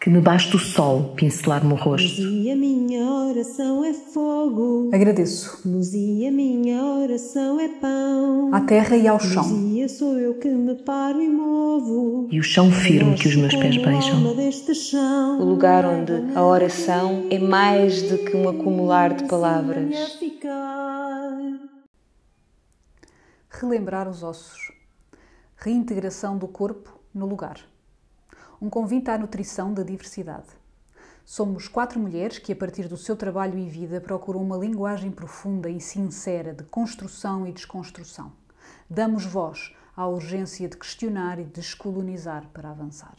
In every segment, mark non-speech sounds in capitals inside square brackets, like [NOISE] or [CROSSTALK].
que me baste o sol pincelar-me o rosto. Luzia, minha oração é fogo. Agradeço. Luzia, minha oração é pão. À terra e ao chão. Luzia, sou eu que me paro e movo. E o chão firme que os meus pés beijam. O lugar onde a oração é mais do que um acumular de palavras. Relembrar os ossos. Reintegração do corpo no lugar um convite à nutrição da diversidade. Somos quatro mulheres que, a partir do seu trabalho e vida, procuram uma linguagem profunda e sincera de construção e desconstrução. Damos voz à urgência de questionar e descolonizar para avançar.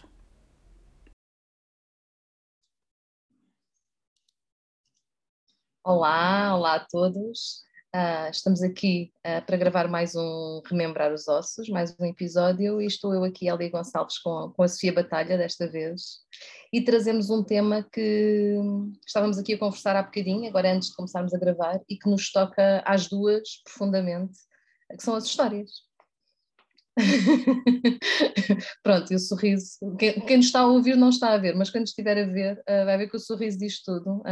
Olá, olá a todos. Uh, estamos aqui uh, para gravar mais um Remembrar os Ossos, mais um episódio, e estou eu aqui, Elia Gonçalves, com, com a Sofia Batalha, desta vez, e trazemos um tema que estávamos aqui a conversar há bocadinho, agora antes de começarmos a gravar, e que nos toca às duas profundamente, que são as histórias. [LAUGHS] Pronto, e o sorriso, quem, quem nos está a ouvir não está a ver, mas quando estiver a ver, uh, vai ver que o sorriso diz tudo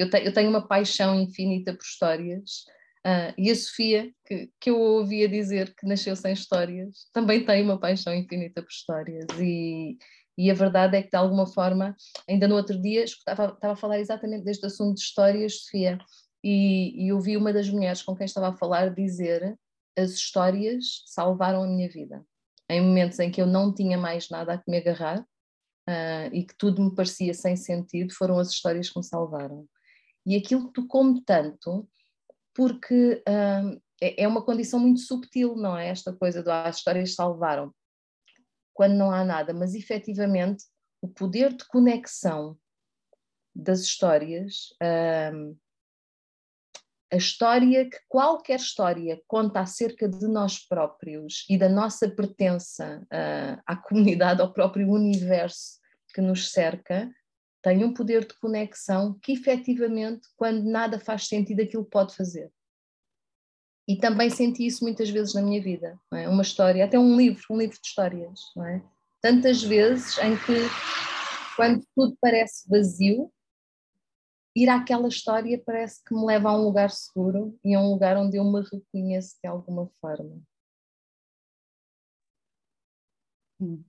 eu, te, eu tenho uma paixão infinita por histórias. Uh, e a Sofia, que, que eu ouvia dizer que nasceu sem histórias, também tem uma paixão infinita por histórias. E, e a verdade é que, de alguma forma, ainda no outro dia, estava, estava a falar exatamente deste assunto de histórias, Sofia, e, e ouvi uma das mulheres com quem estava a falar dizer: as histórias salvaram a minha vida. Em momentos em que eu não tinha mais nada a que me agarrar uh, e que tudo me parecia sem sentido, foram as histórias que me salvaram. E aquilo tocou-me tanto, porque hum, é, é uma condição muito subtil, não é? Esta coisa do ah, as histórias salvaram, quando não há nada, mas efetivamente o poder de conexão das histórias, hum, a história que qualquer história conta acerca de nós próprios e da nossa pertença uh, à comunidade, ao próprio universo que nos cerca, tem um poder de conexão que efetivamente, quando nada faz sentido, aquilo pode fazer. E também senti isso muitas vezes na minha vida, é? uma história, até um livro, um livro de histórias, é? Tantas vezes em que, quando tudo parece vazio, ir àquela história parece que me leva a um lugar seguro e a um lugar onde eu me reconheço de alguma forma. Hum.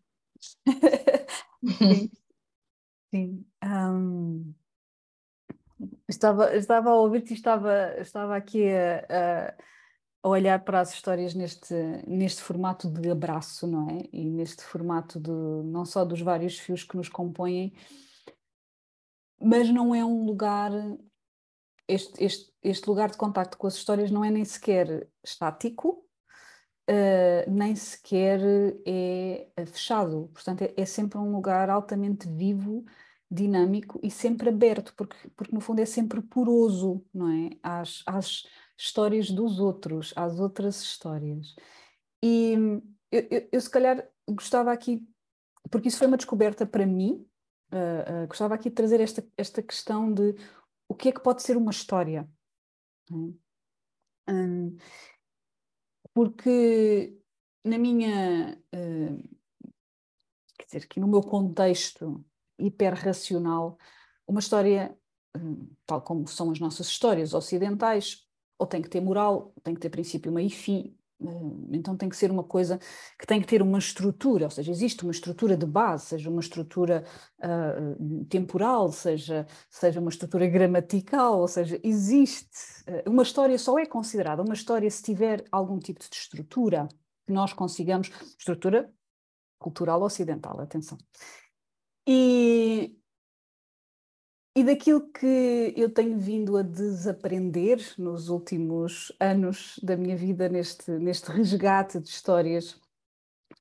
Sim. [LAUGHS] [LAUGHS] Um, estava, estava a ouvir-te e estava, estava aqui a, a, olhar para as histórias neste, neste formato de abraço, não é? E neste formato de não só dos vários fios que nos compõem, mas não é um lugar. Este, este, este lugar de contacto com as histórias não é nem sequer estático, Uh, nem sequer é fechado. Portanto, é, é, sempre um lugar altamente vivo dinâmico e sempre aberto, porque, porque no fundo é sempre poroso, não é? Às, às histórias dos outros, às outras histórias. E eu, eu, eu se calhar gostava aqui, porque isso foi uma descoberta para mim, uh, uh, gostava aqui de trazer esta, esta questão de o que é que pode ser uma história. Um, porque na minha, uh, quer dizer, que no meu contexto hiperracional, uma história, hum, tal como são as nossas histórias ocidentais, ou tem que ter moral, tem que ter princípio, meio e fim, hum, então tem que ser uma coisa que tem que ter uma estrutura, ou seja, existe uma estrutura de base, seja uma estrutura uh, temporal, seja, seja uma estrutura gramatical, ou seja, existe. Uh, uma história só é considerada uma história se tiver algum tipo de estrutura que nós consigamos, estrutura cultural ocidental, atenção. E, e daquilo que eu tenho vindo a desaprender nos últimos anos da minha vida, neste, neste resgate de histórias,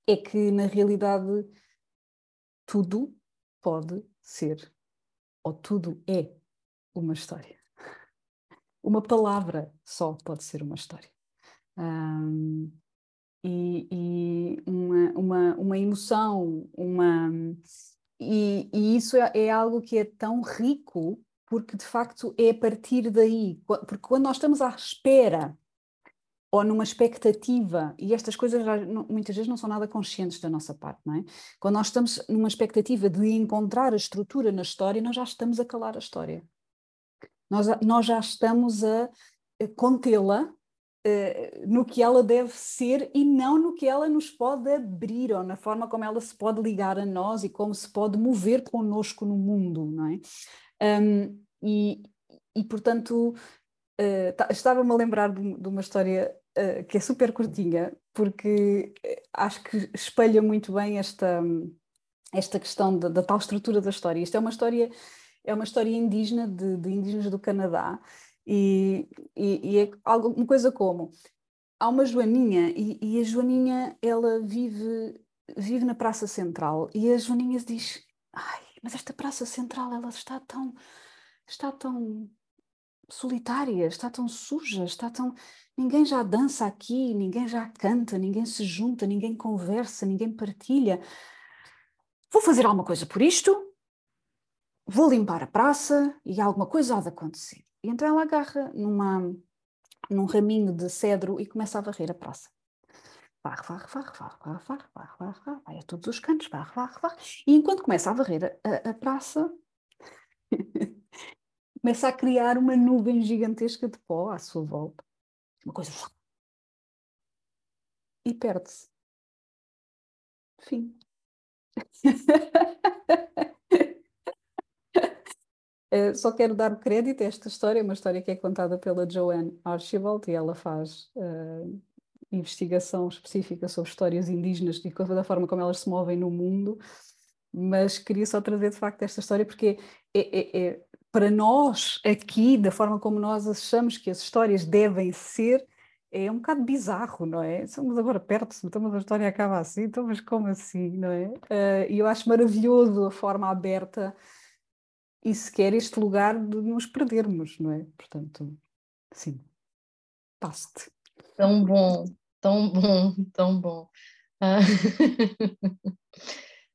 é que na realidade tudo pode ser, ou tudo é uma história. Uma palavra só pode ser uma história. Um, e, e uma, uma, uma emoção, uma, e, e isso é, é, algo que é tão rico, porque de facto é a partir daí, porque quando nós estamos à espera ou numa expectativa, e estas coisas muitas vezes não são nada conscientes da nossa parte, não é? Quando nós estamos numa expectativa de encontrar a estrutura na história, nós já estamos a calar a história. Nós, nós já estamos a contê-la uh, no que ela deve ser e não no que ela nos pode abrir, ou na forma como ela se pode ligar a nós e como se pode mover connosco no mundo, não é? Um, e, e, portanto, uh, estava-me a lembrar de, de uma história uh, que é super curtinha, porque eh, acho que espelha muito bem esta, esta questão da, da, tal estrutura da história. Isto é uma história, é uma história indígena de, de indígenas do Canadá e, e, e, é algo, uma coisa como há uma Joaninha e, e, a Joaninha ela vive vive na Praça Central e a Joaninha diz ai mas esta Praça Central ela está tão está tão solitária, está tão suja, está tão. Ninguém já dança aqui, ninguém já canta, ninguém se junta, ninguém conversa, ninguém partilha. Vou fazer alguma coisa por isto, vou limpar a praça e alguma coisa há de acontecer. E então ela agarra numa, num raminho de cedro e começa a varrer a praça. Varre, varre, varre, varre, varre, varre, varre, varre, vai a todos os cantos, varre, varre, varre. E enquanto começa a varrer a, a praça, [LAUGHS] começa a criar uma nuvem gigantesca de pó à sua volta. Uma coisa. E perde-se. Fim. [LAUGHS] Uh, só quero dar o crédito a esta história, uma história que é contada pela Joanne Archibald e ela faz uh, investigação específica sobre histórias indígenas e da forma como elas se movem no mundo, mas queria só trazer de facto esta história porque é, é, é, para nós aqui, da forma como nós achamos que as histórias devem ser, é um bocado bizarro, não é? Estamos agora perto, então mas a história acaba assim, então mas como assim, não é? Uh, e eu acho maravilhoso a forma aberta e sequer este lugar de nos perdermos, não é? Portanto, sim, passe-te. Tão bom, tão bom, tão bom. Ah. [LAUGHS]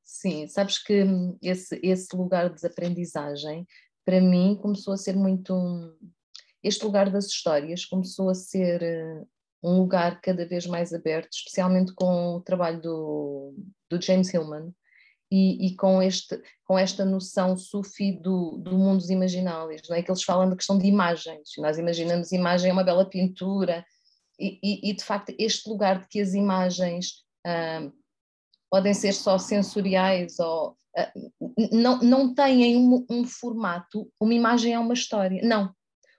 Sim, sabes que esse, esse lugar de desaprendizagem para mim começou a ser muito. Este lugar das histórias começou a ser eh, um lugar cada vez mais aberto, especialmente com o trabalho do, do James Hillman e, e, com, este, com esta noção sufi do, do mundo dos imaginários, não é? que eles falam da questão de imagens, nós imaginamos imagem é uma bela pintura, e, e, e de facto este lugar de que as imagens ah, podem ser só sensoriais ou não, não têm um, um formato, uma imagem é uma história. Não,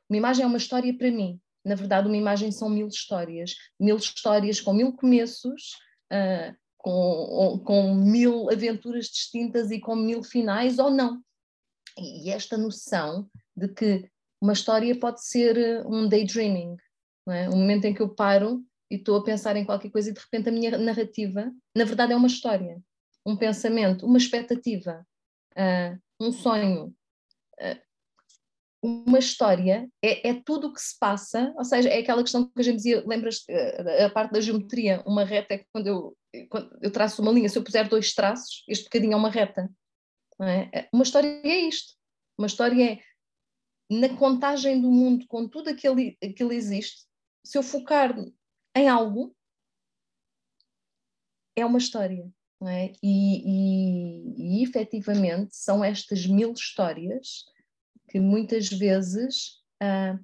uma imagem é uma história para mim. Na verdade, uma imagem são mil histórias, mil histórias com mil começos, uh, com, com mil aventuras distintas e com mil finais, ou não. E esta noção de que uma história pode ser um daydreaming, é? um momento em que eu paro e estou a pensar em qualquer coisa e de repente a minha narrativa, na verdade, é uma história um pensamento, uma expectativa, uh, um sonho, uh, uma história, é, é tudo o que se passa, ou seja, é aquela questão que a gente dizia, lembras uh, a parte da geometria, uma reta é quando eu, quando eu traço uma linha, se eu puser dois traços, este bocadinho é uma reta. É? Uma história é isto, uma história é na contagem do mundo com tudo aquilo que existe, se eu focar em algo, é uma história. É? E, e, e efetivamente são estas mil histórias que muitas vezes uh,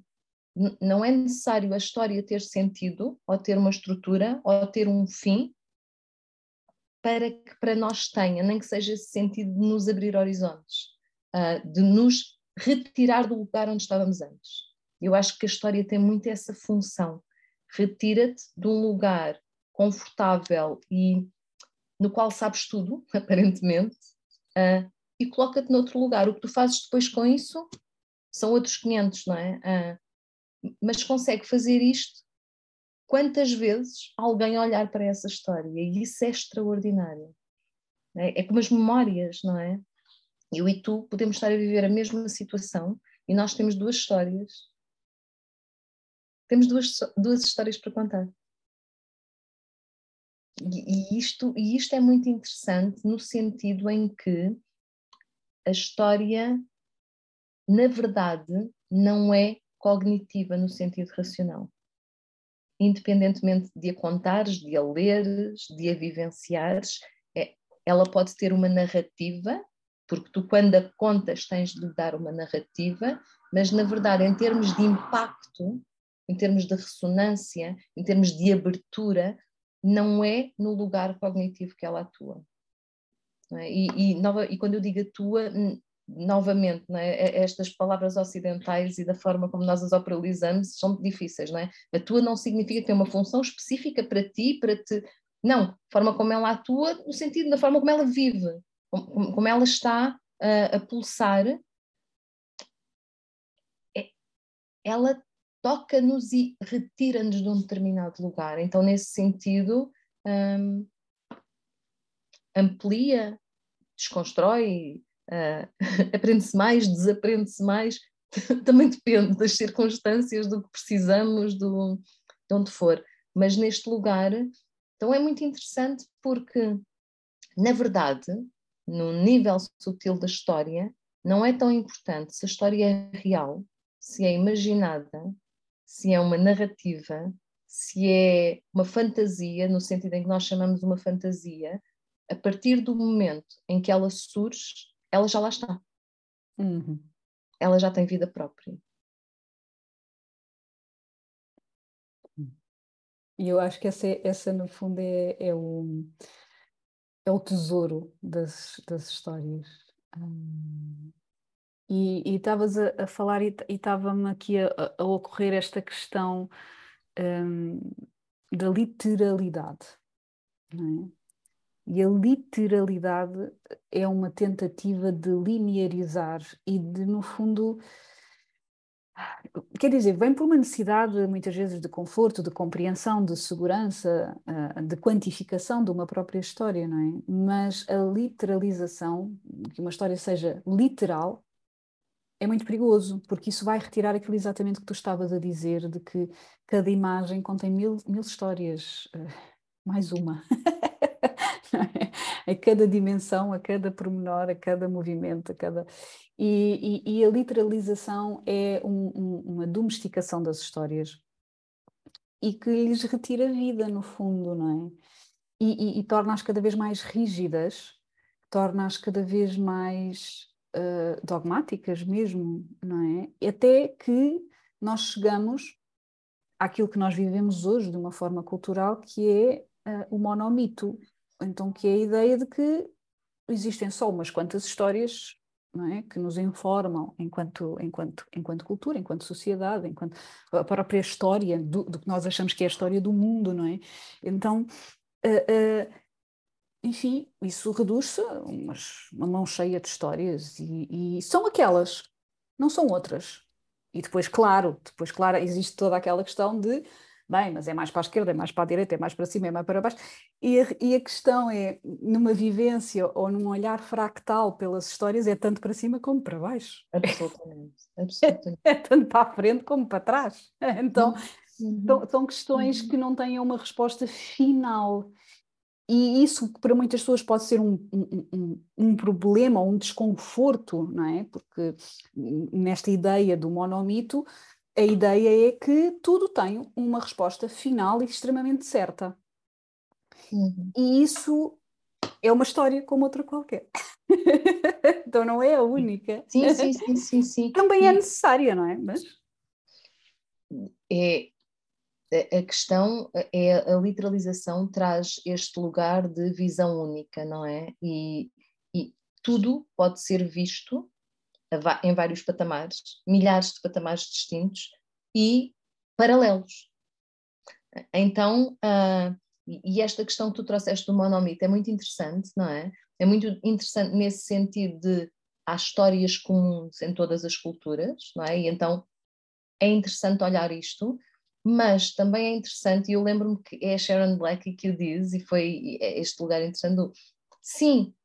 não é necessário a história ter sentido, ou ter uma estrutura, ou ter um fim, para que para nós tenha, nem que seja esse sentido de nos abrir horizontes, uh, de nos retirar do lugar onde estávamos antes. Eu acho que a história tem muito essa função. Retira-te de um lugar confortável e no qual sabes tudo, [LAUGHS] aparentemente, uh, e coloca-te noutro lugar. O que tu fazes depois com isso são outros 500, não é? Uh, mas consegue fazer isto quantas vezes alguém olhar para essa história, e isso é extraordinário. É, é como as memórias, não é? Eu e tu podemos estar a viver a mesma situação e nós temos duas histórias. Temos duas, duas histórias para contar. E, isto, e isto é muito interessante no sentido em que a história, na verdade, não é cognitiva no sentido racional. independentemente de a contares, de a leres, de a vivenciares, é, ela pode ter uma narrativa, porque tu, quando a contas, tens de dar uma narrativa, mas na verdade, em termos de impacto, em termos de ressonância, em termos de abertura, não é no lugar cognitivo que ela atua. É? E, e, nova, e, quando eu digo atua, novamente, é? estas palavras ocidentais e da forma como nós as operalizamos são difíceis. Não é? Atua não significa que tem uma função específica para ti, para te. Não, a forma como ela atua, no sentido da forma como ela vive, como, como ela está a, a pulsar. É, ela toca-nos e retira-nos de um determinado lugar. Então, nesse sentido, um, amplia, desconstrói, uh, [LAUGHS] aprende-se mais, desaprende-se mais, [LAUGHS] também depende das circunstâncias, do que precisamos, do, de onde for. Mas neste lugar, então é muito interessante porque, na verdade, no nível sutil da história, não é tão importante se a história é real, se é imaginada, se é uma narrativa, se é uma fantasia, no sentido em que nós chamamos uma fantasia, a partir do momento em que ela surge, ela já lá está. Uhum. Ela já tem vida própria. E eu acho que essa, essa no fundo, é, é, o, é o tesouro das, das histórias. Hum, e estavas a, a, falar e estava-me aqui a, a, ocorrer esta questão um, da literalidade. É? E a literalidade é uma tentativa de linearizar e de, no fundo, quer dizer, vem por uma necessidade muitas vezes de conforto, de compreensão, de segurança, ah, de quantificação de uma própria história, não é? Mas a literalização, que uma história seja literal, é muito perigoso, porque isso vai retirar aquilo exatamente que tu estavas a dizer, de que cada imagem contém mil, mil histórias, uh, mais uma. [LAUGHS] [LAUGHS] a cada dimensão, a cada pormenor, a cada movimento, a cada. E, e, e a literalização é um, um, uma domesticação das histórias e que lhes retira vida, no fundo, não é? E, e torna-as cada vez mais rígidas, torna-as cada vez mais uh, dogmáticas mesmo, não é? Até que nós chegamos àquilo que nós vivemos hoje de uma forma cultural, que é uh, o monomito. Então, que é a ideia de que existem só umas quantas histórias é? que nos informam enquanto, enquanto, enquanto cultura, enquanto sociedade, enquanto a própria história do, do que nós achamos que é a história do mundo, não é? Então, uh, uh, enfim, isso reduz-se a uma mão cheia de histórias e, e, são aquelas, não são outras. E depois, claro, depois, claro, existe toda aquela questão de, bem, mas é mais para a esquerda, é mais para a direita, é mais para cima, é mais para baixo. E a, e a questão é, numa vivência ou num olhar fractal pelas histórias, é tanto para cima como para baixo. Absolutamente. [LAUGHS] Absolutamente. É, é tanto para a frente como para trás. [LAUGHS] Então, uhum. são, são questões uhum. que não têm uma resposta final e isso para muitas pessoas pode ser um, um, um, um problema ou um desconforto, não é? Porque nesta ideia do monomito, a ideia é que tudo tem uma resposta final e extremamente certa. Uhum. E isso é uma história como outra qualquer. [LAUGHS] então não é a única. Sim, sim, sim, sim. sim. [LAUGHS] Também é necessária, não é? Mas... É, a questão é a literalização traz este lugar de visão única, não é? E, e tudo pode ser visto em vários patamares, milhares de patamares distintos e paralelos. Então, uh, e esta questão que tu trouxeste do monomito é muito interessante, não é? É muito interessante nesse sentido de há histórias comuns em todas as culturas, não é? E então é interessante olhar isto, mas também é interessante, e eu lembro-me que é a Sharon Black que o diz, e foi é este lugar interessante. Sim, é,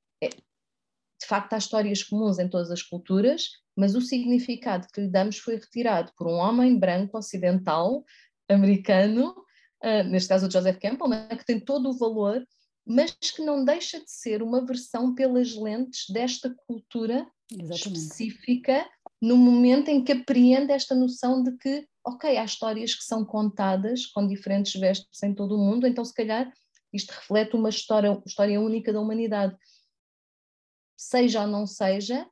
de facto há histórias comuns em todas as culturas, mas o significado que lhe damos foi retirado por um homem branco ocidental, americano, uh, neste caso o Joseph Campbell, né, que tem todo o valor, mas que não deixa de ser uma versão pelas lentes desta cultura Exatamente. específica no momento em que apreende esta noção de que, ok, há histórias que são contadas com diferentes vestes em todo o mundo, então se calhar isto reflete uma história, história única da humanidade. Seja ou não seja,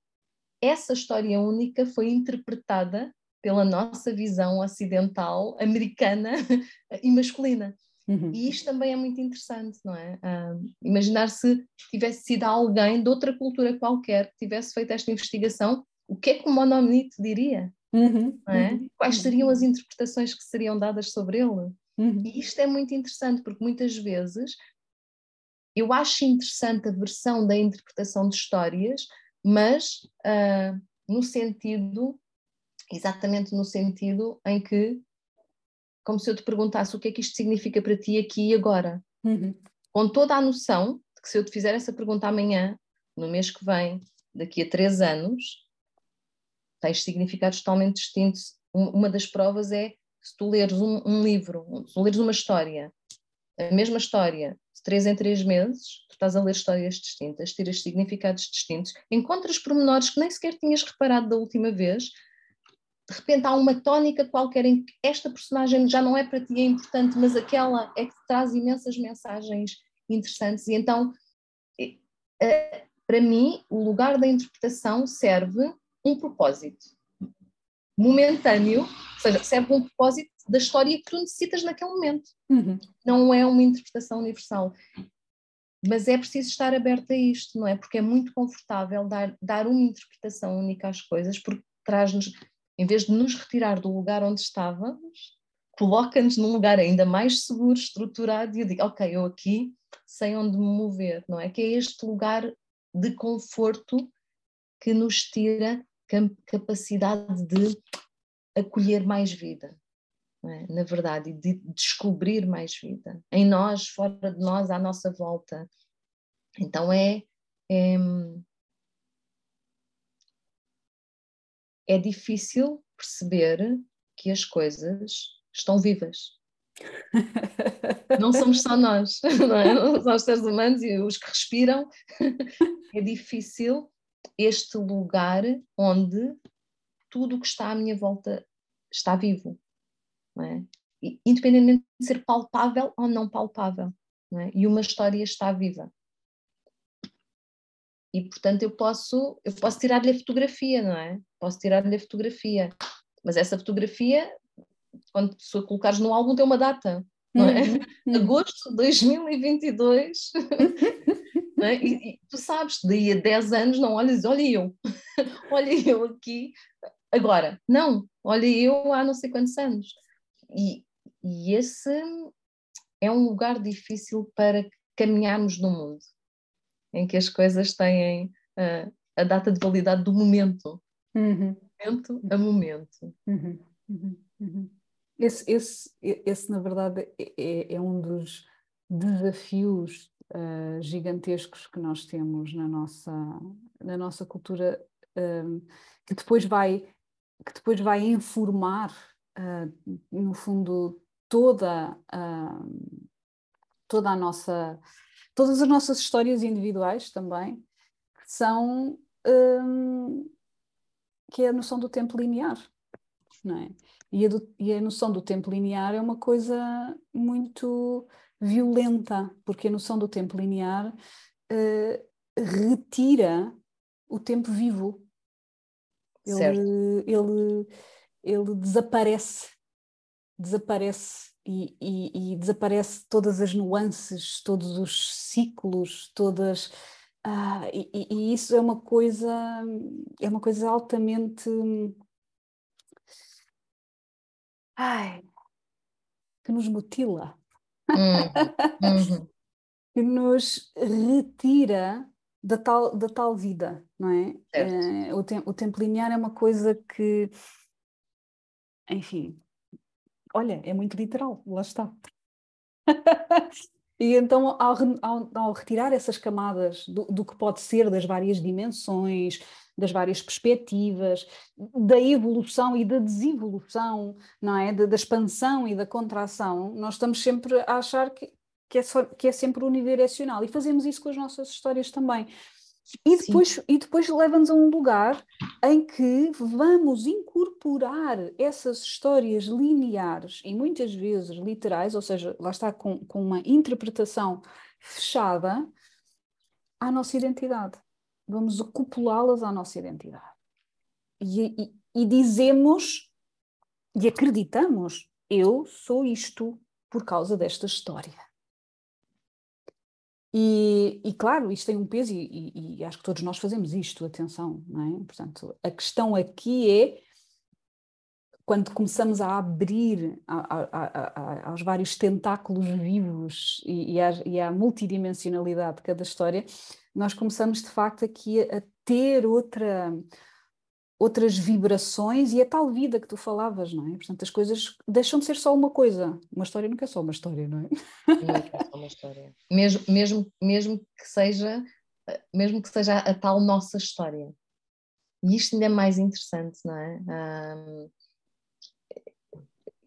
essa história única foi interpretada pela nossa visão ocidental, americana [LAUGHS] e masculina. Uhum. E isto também é muito interessante, não é? Uh, imaginar se tivesse sido alguém de outra cultura qualquer que tivesse feito esta investigação, o que é que o Monomito diria? Uhum. É? Uhum. Quais seriam as interpretações que seriam dadas sobre ele? Uhum. E isto é muito interessante, porque muitas vezes eu acho interessante a versão da interpretação de histórias, mas uh, no sentido, exatamente no sentido em que como se eu te perguntasse o que é que isto significa para ti aqui e agora. Uhum. Com toda a noção de que se eu te fizer essa pergunta amanhã, no mês que vem, daqui a três anos, tens significados totalmente distintos. Uma das provas é se tu leres um, um livro, se tu leres uma história, a mesma história, três em três meses, tu estás a ler histórias distintas, tiras significados distintos, encontras pormenores que nem sequer tinhas reparado da última vez, de repente há uma tónica qualquer em que esta personagem já não é para ti é importante, mas aquela é que traz imensas mensagens interessantes. E então, para mim, o lugar da interpretação serve um propósito momentâneo, ou seja, serve um propósito da história que tu necessitas naquele momento. Uhum. Não é uma interpretação universal. Mas é preciso estar aberto a isto, não é? Porque é muito confortável dar, dar uma interpretação única às coisas, porque traz-nos em vez de nos retirar do lugar onde estávamos, coloca-nos num lugar ainda mais seguro, estruturado, e eu digo, ok, eu aqui sei onde me mover, não é? Que é este lugar de conforto que nos tira capacidade de acolher mais vida, é? na verdade, e de descobrir mais vida, em nós, fora de nós, à nossa volta. Então é, é é difícil perceber que as coisas estão vivas. Não somos só nós, [LAUGHS] não é? São os seres humanos e os que respiram. É difícil este lugar onde tudo o que está à minha volta está vivo, é? independentemente de ser palpável ou não palpável. Não é? E uma história está viva e portanto eu posso, eu posso tirar-lhe a fotografia, não é? Posso tirar-lhe a fotografia, mas essa fotografia, quando se colocares no álbum, tem uma data, não é? Uhum. uhum. Agosto de 2022. [LAUGHS] não é? E, e, tu sabes, daí a 10 anos não olhas, olha eu, [LAUGHS] olha eu aqui, agora, não, olha eu há não sei quantos anos. E, e esse é um lugar difícil para caminharmos no mundo em que as coisas têm uh, a data de validade do momento. Uhum. Momento a momento. Uhum. Uhum. uhum. Esse, esse, esse, na verdade, é, é, é um dos desafios uh, gigantescos que nós temos na nossa, na nossa cultura, uh, que depois vai que depois vai informar, uh, no fundo, toda, toda a nossa todas as nossas histórias individuais também, que são hum, que é a noção do tempo linear, não é? E a, do, e a noção do tempo linear é uma coisa muito violenta, porque a noção do tempo linear uh, retira o tempo vivo. Ele, ele, ele desaparece, desaparece e, e, e, desaparece todas as nuances, todos os ciclos, todas. Ah, e, e, isso é uma coisa, é uma coisa altamente. Ai, que nos mutila, uhum. [LAUGHS] que nos retira da tal, da tal vida, não é? é o, te, o tempo linear é uma coisa que, enfim, olha, é muito literal, lá está. [LAUGHS] e então, ao, ao, ao, retirar essas camadas do, do, que pode ser das várias dimensões, das várias perspectivas, da evolução e da desevolução, não é? Da, da expansão e da contração, nós estamos sempre a achar que, que, é, só, que é sempre unidirecional e fazemos isso com as nossas histórias também. E depois, e depois leva-nos a um lugar em que vamos incorporar essas histórias lineares e muitas vezes literais, ou seja, lá está com, com uma interpretação fechada à nossa identidade. Vamos acoplá-las à nossa identidade. E, e, e dizemos e acreditamos, eu sou isto por causa desta história. E, e, claro, isto tem um peso e, e, e, acho que todos nós fazemos isto, atenção, não é? Portanto, a questão aqui é quando começamos a abrir a, a, a, aos vários tentáculos vivos e, e, à, multidimensionalidade de cada história, nós começamos de facto aqui a, ter outra, outras vibrações e a tal vida que tu falavas, não é? Portanto, as coisas deixam de ser só uma coisa. Uma história nunca é só uma história, não é? Não é só uma história. Mesmo, mesmo, mesmo que seja mesmo que seja a tal nossa história. E isto ainda é mais interessante, não é? Um,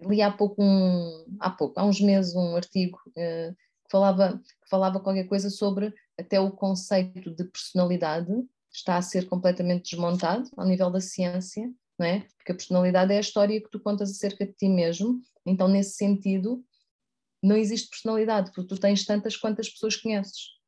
li há pouco, um, há pouco, há uns meses, um artigo uh, que, falava, que falava qualquer coisa sobre até o conceito de personalidade está a ser completamente desmontado ao nível da ciência, não é? Porque a personalidade é a história que tu contas acerca de ti mesmo, então nesse sentido não existe personalidade, porque tu tens tantas quantas pessoas conheces.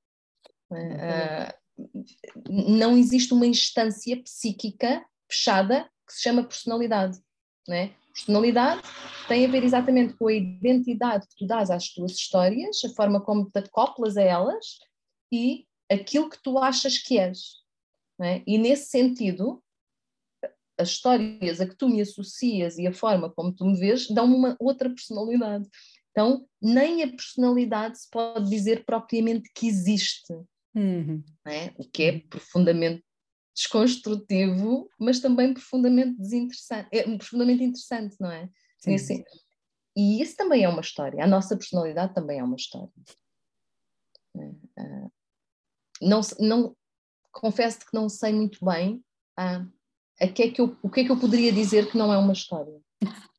Não, é? uh, não existe uma instância psíquica fechada que se chama personalidade, não é? Personalidade tem a ver exatamente com a identidade que tu dás às tuas histórias, a forma como te acoplas a elas e aquilo que tu achas que és. É? E nesse sentido, as histórias a que tu me associas e a forma como tu me vês dão-me uma outra personalidade. Então, nem a personalidade se pode dizer propriamente que existe, uhum. é? o que é profundamente desconstrutivo, mas também profundamente desinteressante, é, profundamente interessante, não é? Sim. E isso também é uma história, a nossa personalidade também é uma história. É, é, não, não, confesso que não sei muito bem ah, a que é que eu, o que é que eu poderia dizer que não é uma história. [LAUGHS]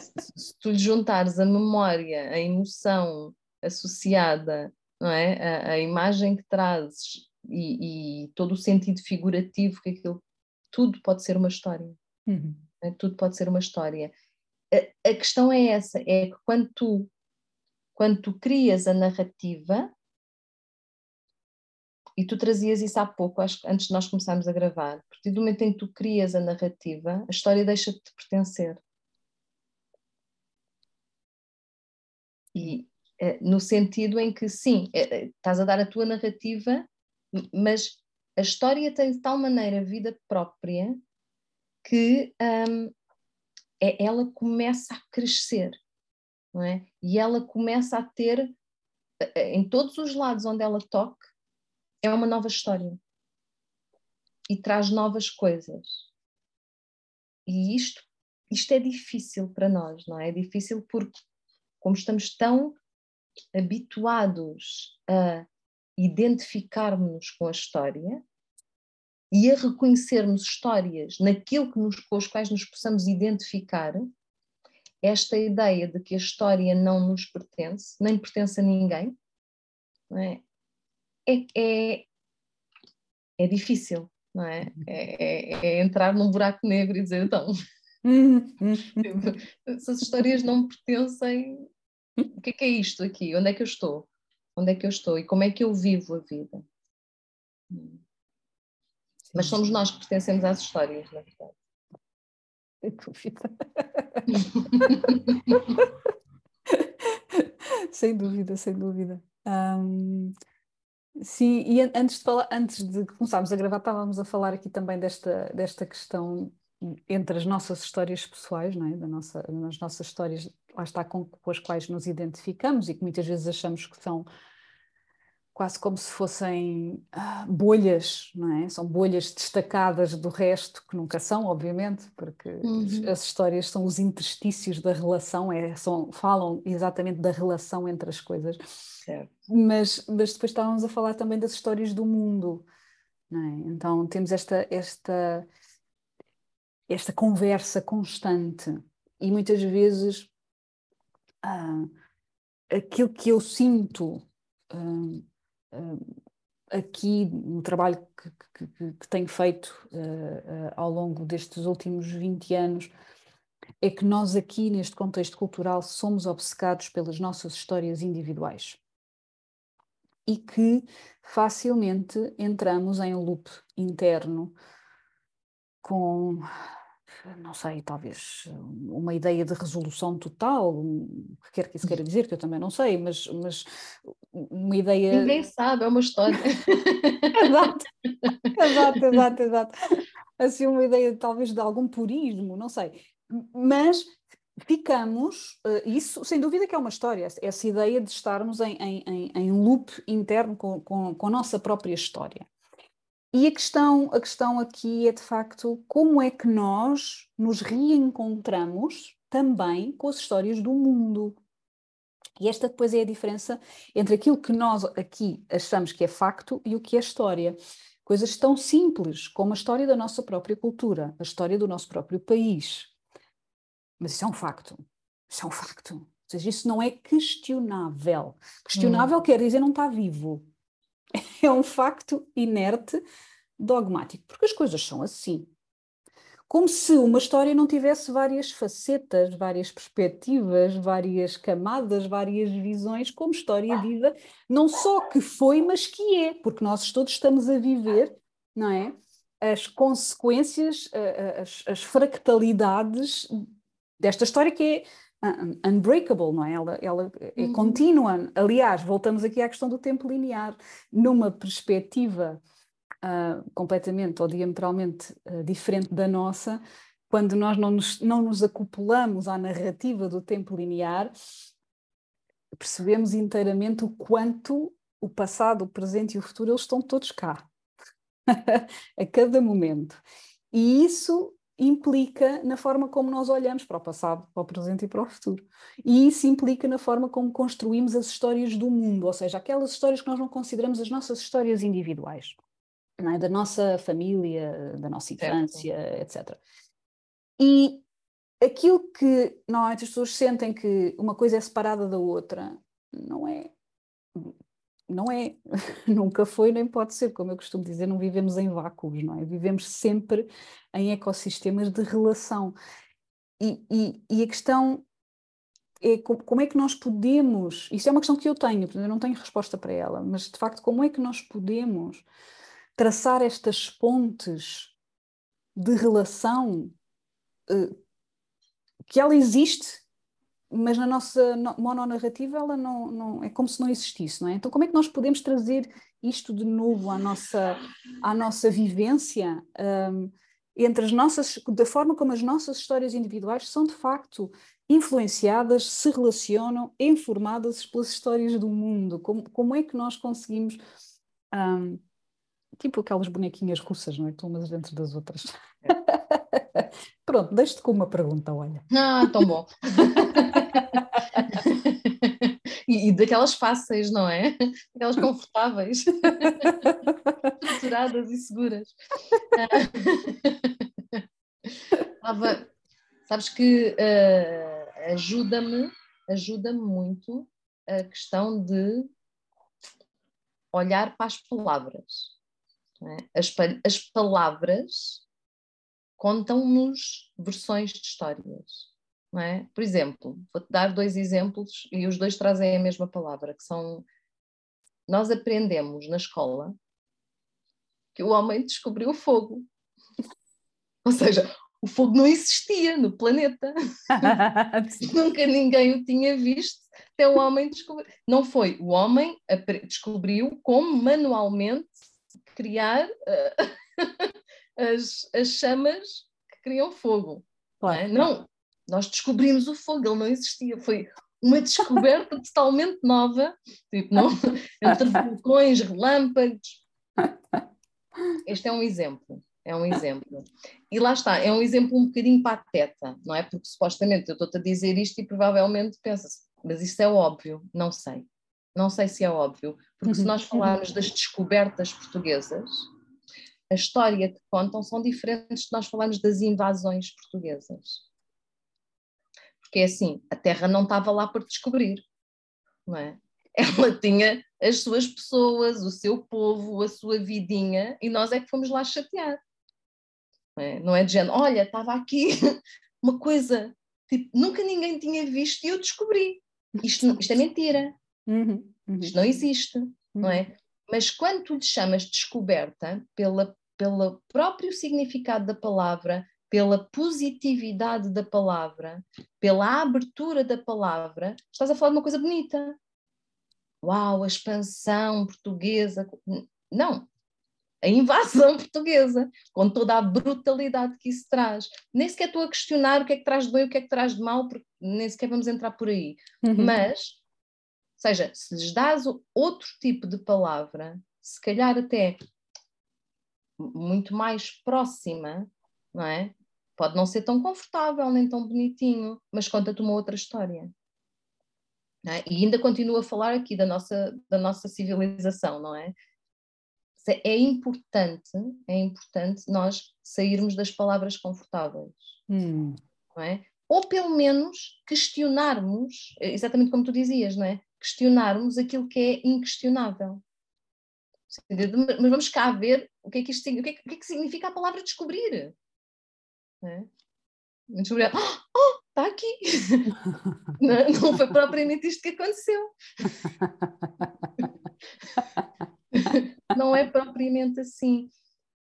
Se tu lhe juntares a memória, a emoção associada, não é? a, a imagem que trazes e, e, todo o sentido figurativo que aquilo, tudo pode ser uma história. Uhum. É? Tudo pode ser uma história. A, a, questão é essa, é que quando tu, quando tu crias a narrativa, e tu trazias isso há pouco, acho que antes de nós começarmos a gravar. A partir do momento em que tu crias a narrativa, a história deixa de te pertencer. E é, no sentido em que, sim, é, estás a dar a tua narrativa, mas a história tem de tal maneira vida própria que um, é, ela começa a crescer, não é? E ela começa a ter, em todos os lados onde ela toque, é uma nova história e traz novas coisas. E isto, isto é difícil para nós, não é? É difícil porque, como estamos tão habituados a identificarmos com a história e a reconhecermos histórias naquilo que nos, com os quais nos possamos identificar, esta ideia de que a história não nos pertence, nem pertence a ninguém, é? É, é, é difícil, não é? Uhum. É, é? é, entrar num buraco negro e dizer, então, [LAUGHS] essas histórias não me pertencem, o que é que é isto aqui? Onde é que eu estou? Onde é que eu estou? E como é que eu vivo a vida? Mas somos nós que pertencemos às histórias, na verdade. [LAUGHS] Sem dúvida. sem dúvida, sem dúvida. Um, Sim, e antes de, falar, antes de começarmos a gravar, estávamos a falar aqui também desta, desta questão entre as nossas histórias pessoais, não é? da nossa, das nossas histórias, lá está, com, com as quais nos identificamos e que muitas vezes achamos que são quase como se fossem ah, bolhas, não é? São bolhas destacadas do resto, que nunca são, obviamente, porque uhum. as histórias são os interstícios da relação, é, são, falam exatamente da relação entre as coisas. Mas, mas depois estávamos a falar também das histórias do mundo, não é? Então temos esta, esta, esta conversa constante e muitas vezes ah, aquilo que eu sinto. Ah, aqui no trabalho que, que, que tenho feito uh, uh, ao longo destes últimos 20 anos, é que nós aqui neste contexto cultural somos obcecados pelas nossas histórias individuais. E que facilmente entramos em loop interno com não sei, talvez uma ideia de resolução total, o que quer que isso queira dizer, que eu também não sei, mas, mas uma ideia. Ninguém sabe, é uma história. [LAUGHS] exato, exato, exato, exato. Assim, uma ideia talvez de algum purismo, não sei. Mas ficamos, uh, isso sem dúvida que é uma história, essa ideia de estarmos em, em, em loop interno com, com, com a nossa própria história. E a questão, a questão aqui é de facto como é que nós nos reencontramos também com as histórias do mundo. E esta depois é a diferença entre aquilo que nós aqui achamos que é facto e o que é história. Coisas tão simples como a história da nossa própria cultura, a história do nosso próprio país. Mas isso é um facto. Isso é um facto. Ou seja, isso não é questionável. Questionável hum. quer dizer não está vivo. [LAUGHS] é um facto inerte, dogmático, porque as coisas são assim. Como se uma história não tivesse várias facetas, várias perspectivas, várias camadas, várias visões, como história viva, não só que foi, mas que é, porque nós todos estamos a viver, não é? As consequências, as, as fractalidades desta história que é unbreakable, não é? Ela, ela é uhum. contínua. Aliás, voltamos aqui à questão do tempo linear. Numa perspectiva uh, completamente ou diametralmente uh, diferente da nossa, quando nós não nos, não nos acoplamos à narrativa do tempo linear, percebemos inteiramente o quanto o passado, o presente e o futuro eles estão todos cá, [LAUGHS] a cada momento. E isso implica na forma como nós olhamos para o passado, para o presente e para o futuro. E isso implica na forma como construímos as histórias do mundo, ou seja, aquelas histórias que nós não consideramos as nossas histórias individuais, é? da nossa família, da nossa infância, certo. etc. E aquilo que normalmente as pessoas sentem que uma coisa é separada da outra, não é não é, [LAUGHS] nunca foi nem pode ser, como eu costumo dizer, não vivemos em vácuos, não é? Vivemos sempre em ecossistemas de relação. E, e, e a questão é como é que nós podemos, isso é uma questão que eu tenho, eu não tenho resposta para ela, mas de facto, como é que nós podemos traçar estas pontes de relação uh, que ela existe mas na nossa mononarrativa ela não, não, é como se não existisse, não é? Então como é que nós podemos trazer isto de novo à nossa, à nossa vivência um, entre as nossas, da forma como as nossas histórias individuais são de facto influenciadas, se relacionam, informadas pelas histórias do mundo, como, como é que nós conseguimos um, tipo aquelas bonequinhas russas, não é? Umas dentro das outras. É. [LAUGHS] Pronto, deixo-te com uma pergunta, olha. Ah, tão bom. [LAUGHS] e, e, daquelas fáceis, não é? Aquelas confortáveis, [LAUGHS] estruturadas e seguras. Estava, sabes que uh, ajuda-me, ajuda-me muito a questão de olhar para as palavras. É? As, as palavras contam-nos versões de histórias. É? Por exemplo, vou-te dar dois exemplos e os dois trazem a mesma palavra, que são nós aprendemos na escola que o homem descobriu o fogo. [LAUGHS] Ou seja, o fogo não existia no planeta. [LAUGHS] [LAUGHS] Nunca ninguém o tinha visto até o homem descobrir. Não foi, o homem descobriu como manualmente criar uh, as, as chamas que criam fogo. Claro. Não, é? não, nós descobrimos o fogo, ele não existia. Foi uma descoberta [LAUGHS] totalmente nova, tipo, não? entre vulcões, relâmpagos. Este é um exemplo. É um exemplo. E lá está, é um exemplo um bocadinho pateta, não é? Porque supostamente eu estou-te a dizer isto e provavelmente pensas, mas isso é óbvio. Não sei. Não sei se é óbvio. Porque se nós falarmos das descobertas portuguesas, a história que contam são diferentes de nós falarmos das invasões portuguesas porque é assim, a Terra não estava lá por descobrir, não é? ela [LAUGHS] tinha as suas pessoas, o seu povo, a sua vidinha, e nós é que fomos lá chatear. Não é, não é de género, olha, estava aqui [LAUGHS] uma coisa, tipo, nunca ninguém tinha visto e eu descobri. Isto, isto é mentira. Uhum, uhum. Isto não existe, não é? Mas quando tu lhe chamas descoberta, pela, pelo próprio significado da palavra, pela positividade da palavra, pela abertura da palavra, estás a falar de uma coisa bonita. Uau, a expansão portuguesa. Não, a invasão [LAUGHS] portuguesa, com toda a brutalidade que isso traz. Nem sequer estou a questionar o que é que traz de bem e o que é que traz de mal, porque nem sequer vamos entrar por aí. Uhum. Mas, ou seja, se lhes dás outro tipo de palavra, se calhar até muito mais próxima, não é? Pode não ser tão confortável nem tão bonitinho, mas conta-te uma outra história. É? E ainda continuo a falar aqui da nossa, da nossa civilização, não é? É importante, é importante nós sairmos das palavras confortáveis, Hum. não é? Ou pelo menos questionarmos, exatamente como tu dizias, não é? Questionarmos aquilo que é inquestionável. Mas vamos cá ver o que é que isto o que é, o que, é que significa a palavra descobrir. É? Descobrir, oh, está aqui. [LAUGHS] não, não foi propriamente isto que aconteceu. [LAUGHS] não é propriamente assim.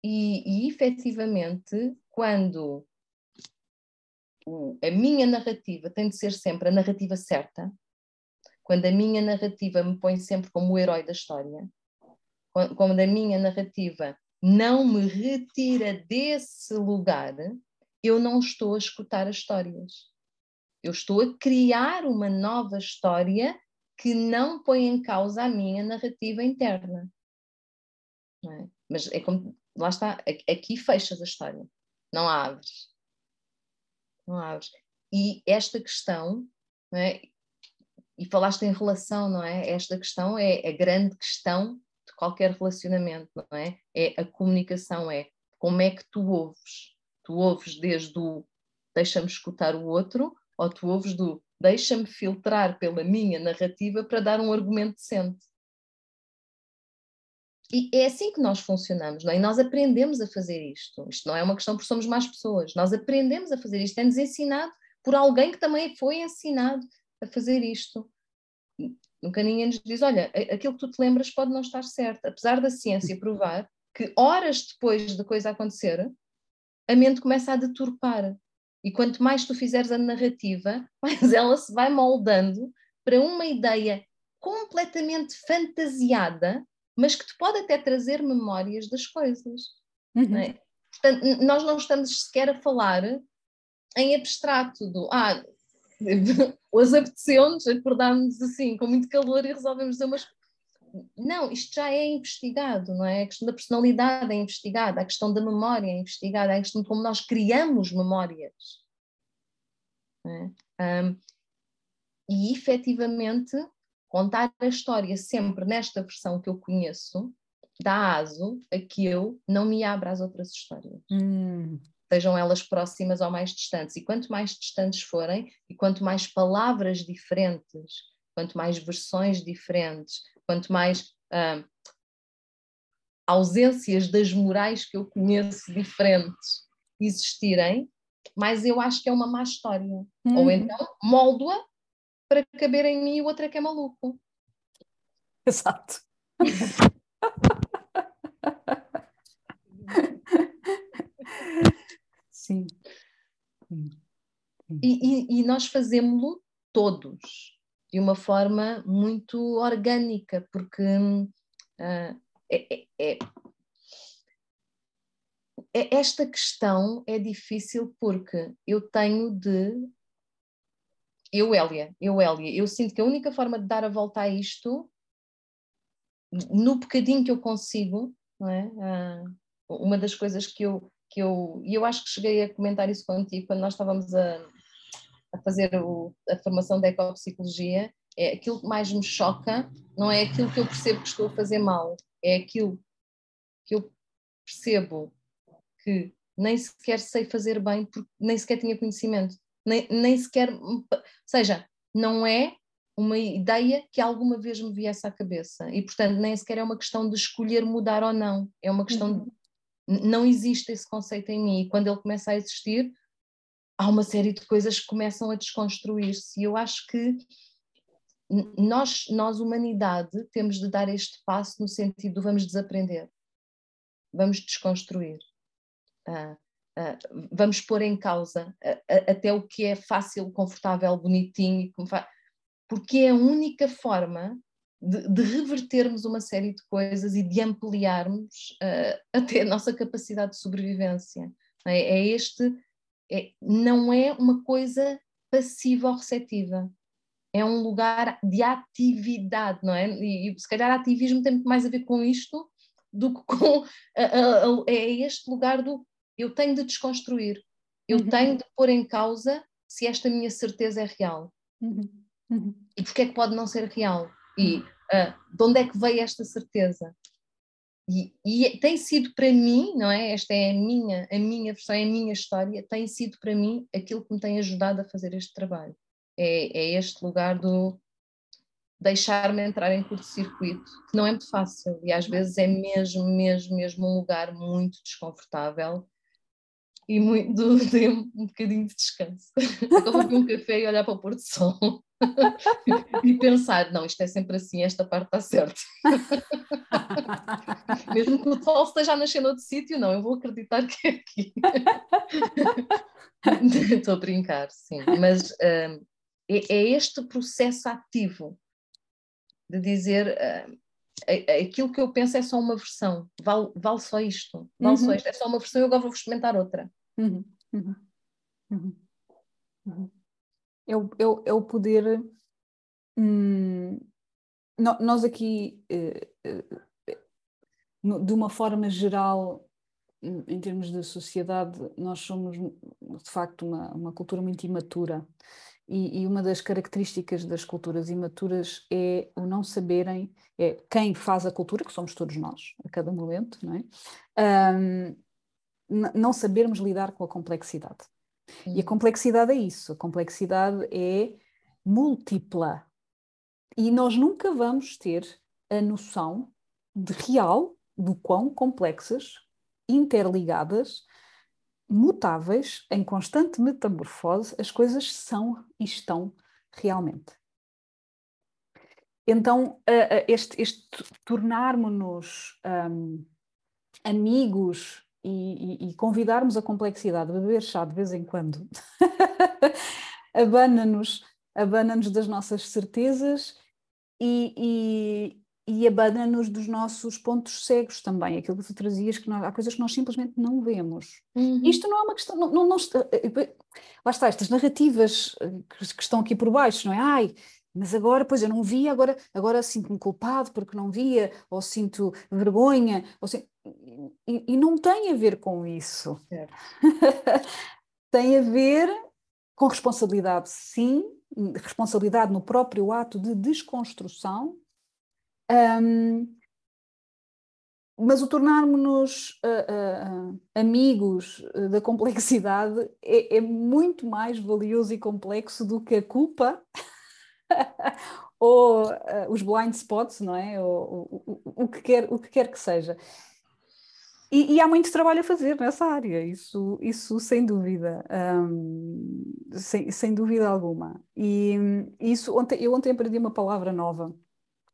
E, e efetivamente, quando a minha narrativa tem de ser sempre a narrativa certa, quando a minha narrativa me põe sempre como o herói da história, quando, quando a minha narrativa não me retira desse lugar, eu não estou a escutar as histórias. Eu estou a criar uma nova história que não põe em causa a minha narrativa interna. É? Mas é como, lá está, aqui fechas a história, não abres. Não abres. E esta questão, é? e falaste em relação, não é? Esta questão é a grande questão qualquer relacionamento, não é? É a comunicação, é como é que tu ouves. Tu ouves desde o deixa-me escutar o outro, ou tu ouves do deixa-me filtrar pela minha narrativa para dar um argumento decente. E é assim que nós funcionamos, não é? E nós aprendemos a fazer isto. Isto não é uma questão porque somos mais pessoas. Nós aprendemos a fazer isto. É-nos ensinado por alguém que também foi ensinado a fazer isto. Nunca ninguém nos diz, olha, aquilo que tu te lembras pode não estar certo. Apesar da ciência provar que horas depois da coisa acontecer, a mente começa a deturpar. E quanto mais tu fizeres a narrativa, [LAUGHS] mais ela se vai moldando para uma ideia completamente fantasiada, mas que te pode até trazer memórias das coisas. Uhum. Não é? Portanto, nós não estamos sequer a falar em abstrato do ah, [LAUGHS] hoje apeteceu-nos, acordámos assim com muito calor e resolvemos dizer umas não, isto já é investigado, não é? A questão da personalidade é investigada, a questão da memória é investigada, a questão de como nós criamos memórias. É? Um, e efetivamente, contar a história sempre nesta versão que eu conheço dá aso a que eu não me abra às outras histórias. Hum. Sejam elas próximas ou mais distantes. E quanto mais distantes forem, e quanto mais palavras diferentes, quanto mais versões diferentes, quanto mais uh, ausências das morais que eu conheço diferentes existirem, mais eu acho que é uma má história. Uhum. Ou então moldo-a para caber em mim e o outro é que é maluco. [LAUGHS] Exato. [LAUGHS] Sim. E, e, e nós fazemos-lo todos de uma forma muito orgânica, porque uh, é, é, é, esta questão é difícil porque eu tenho de. Eu, Hélia, eu, Hélia, eu sinto que a única forma de dar a volta a isto, no bocadinho que eu consigo, é? Uh, uma das coisas que eu, que eu. E eu acho que cheguei a comentar isso contigo quando nós estávamos a, a fazer o, a formação da ecopsicologia, é aquilo que mais me choca, não é aquilo que eu percebo que estou a fazer mal, é aquilo que eu percebo que nem sequer sei fazer bem, porque nem sequer tinha conhecimento, nem, nem sequer. Ou seja, não é uma ideia que alguma vez me viesse à cabeça. E, portanto, nem sequer é uma questão de escolher mudar ou não, é uma questão de. Não existe esse conceito em mim, e quando ele começa a existir, há uma série de coisas que começam a desconstruir-se. E eu acho que nós, nós, humanidade, temos de dar este passo no sentido vamos desaprender, vamos desconstruir, ah, ah, vamos pôr em causa ah, ah, até o que é fácil, confortável, bonitinho, porque é a única forma de, de revertermos uma série de coisas e de ampliarmos ah, até a nossa capacidade de sobrevivência. É, é este, é- não é uma coisa passiva ou receptiva é um lugar de atividade, não é? E, e se calhar ativismo tem muito mais a ver com isto do que com. a- a- a- é este lugar do eu tenho de desconstruir, eu Uhum. tenho de pôr em causa se esta minha certeza é real Uhum. Uhum. e porque é que pode não ser real e ah, de onde é que veio esta certeza. E, e tem sido para mim, não é? Esta é a minha, a minha versão, é a minha história, tem sido para mim aquilo que me tem ajudado a fazer este trabalho. É, é este lugar do deixar-me entrar em curto-circuito, que não é muito fácil e às vezes é mesmo, mesmo, mesmo um lugar muito desconfortável e muito [LAUGHS] de um bocadinho de descanso. [LAUGHS] Agora beber um café e olhar para o pôr do sol [LAUGHS] e pensar, não, isto é sempre assim, esta parte está certa. [LAUGHS] Mesmo que o sol esteja a nascer noutro sítio, não, eu vou acreditar que é aqui. [LAUGHS] Estou a brincar, sim, mas hum, é, é este processo ativo de dizer hum, aquilo que eu penso é só uma versão, vale, vale só isto, vale só Uhum. isto, é só uma versão e agora vou experimentar outra. Uhum, uhum, o, é o poder. hum, nós aqui, eh, eh, de uma forma geral, hum, em termos de sociedade, nós somos de facto uma, uma cultura muito imatura. E, e uma das características das culturas imaturas é o não saberem, é quem faz a cultura, que somos todos nós, a cada momento, não é? N- não sabermos lidar com a complexidade. E a complexidade é isso, a complexidade é múltipla. E nós nunca vamos ter a noção de real do quão complexas, interligadas, mutáveis, em constante metamorfose, as coisas são e estão realmente. Então, este, este tornarmos-nos hum, amigos e, e- e convidarmos a complexidade a beber chá de vez em quando [LAUGHS] abana-nos abana-nos das nossas certezas e, e, e abana-nos dos nossos pontos cegos também, aquilo que tu trazias, que nós- há coisas que nós simplesmente não vemos. Uhum. Isto não é uma questão, não, não, não está- lá está, estas narrativas eh, que, que estão aqui por baixo, não é? Ai, mas agora, pois eu não via, agora, agora sinto-me culpado porque não via, ou sinto vergonha, ou sin- e, e não tem a ver com isso. Certo. [LAUGHS] tem a ver com responsabilidade, sim, responsabilidade no próprio ato de desconstrução, hum, mas o tornarmos-nos ah, ah, amigos da complexidade é, é muito mais valioso e complexo do que a culpa [LAUGHS] [LAUGHS] ou ah, os blind spots, não é? Ou, o, o, que quer, o que quer que seja. E, e há muito trabalho a fazer nessa área, isso, isso sem dúvida, hum, sem, sem dúvida alguma. E isso, ontem, eu ontem aprendi uma palavra nova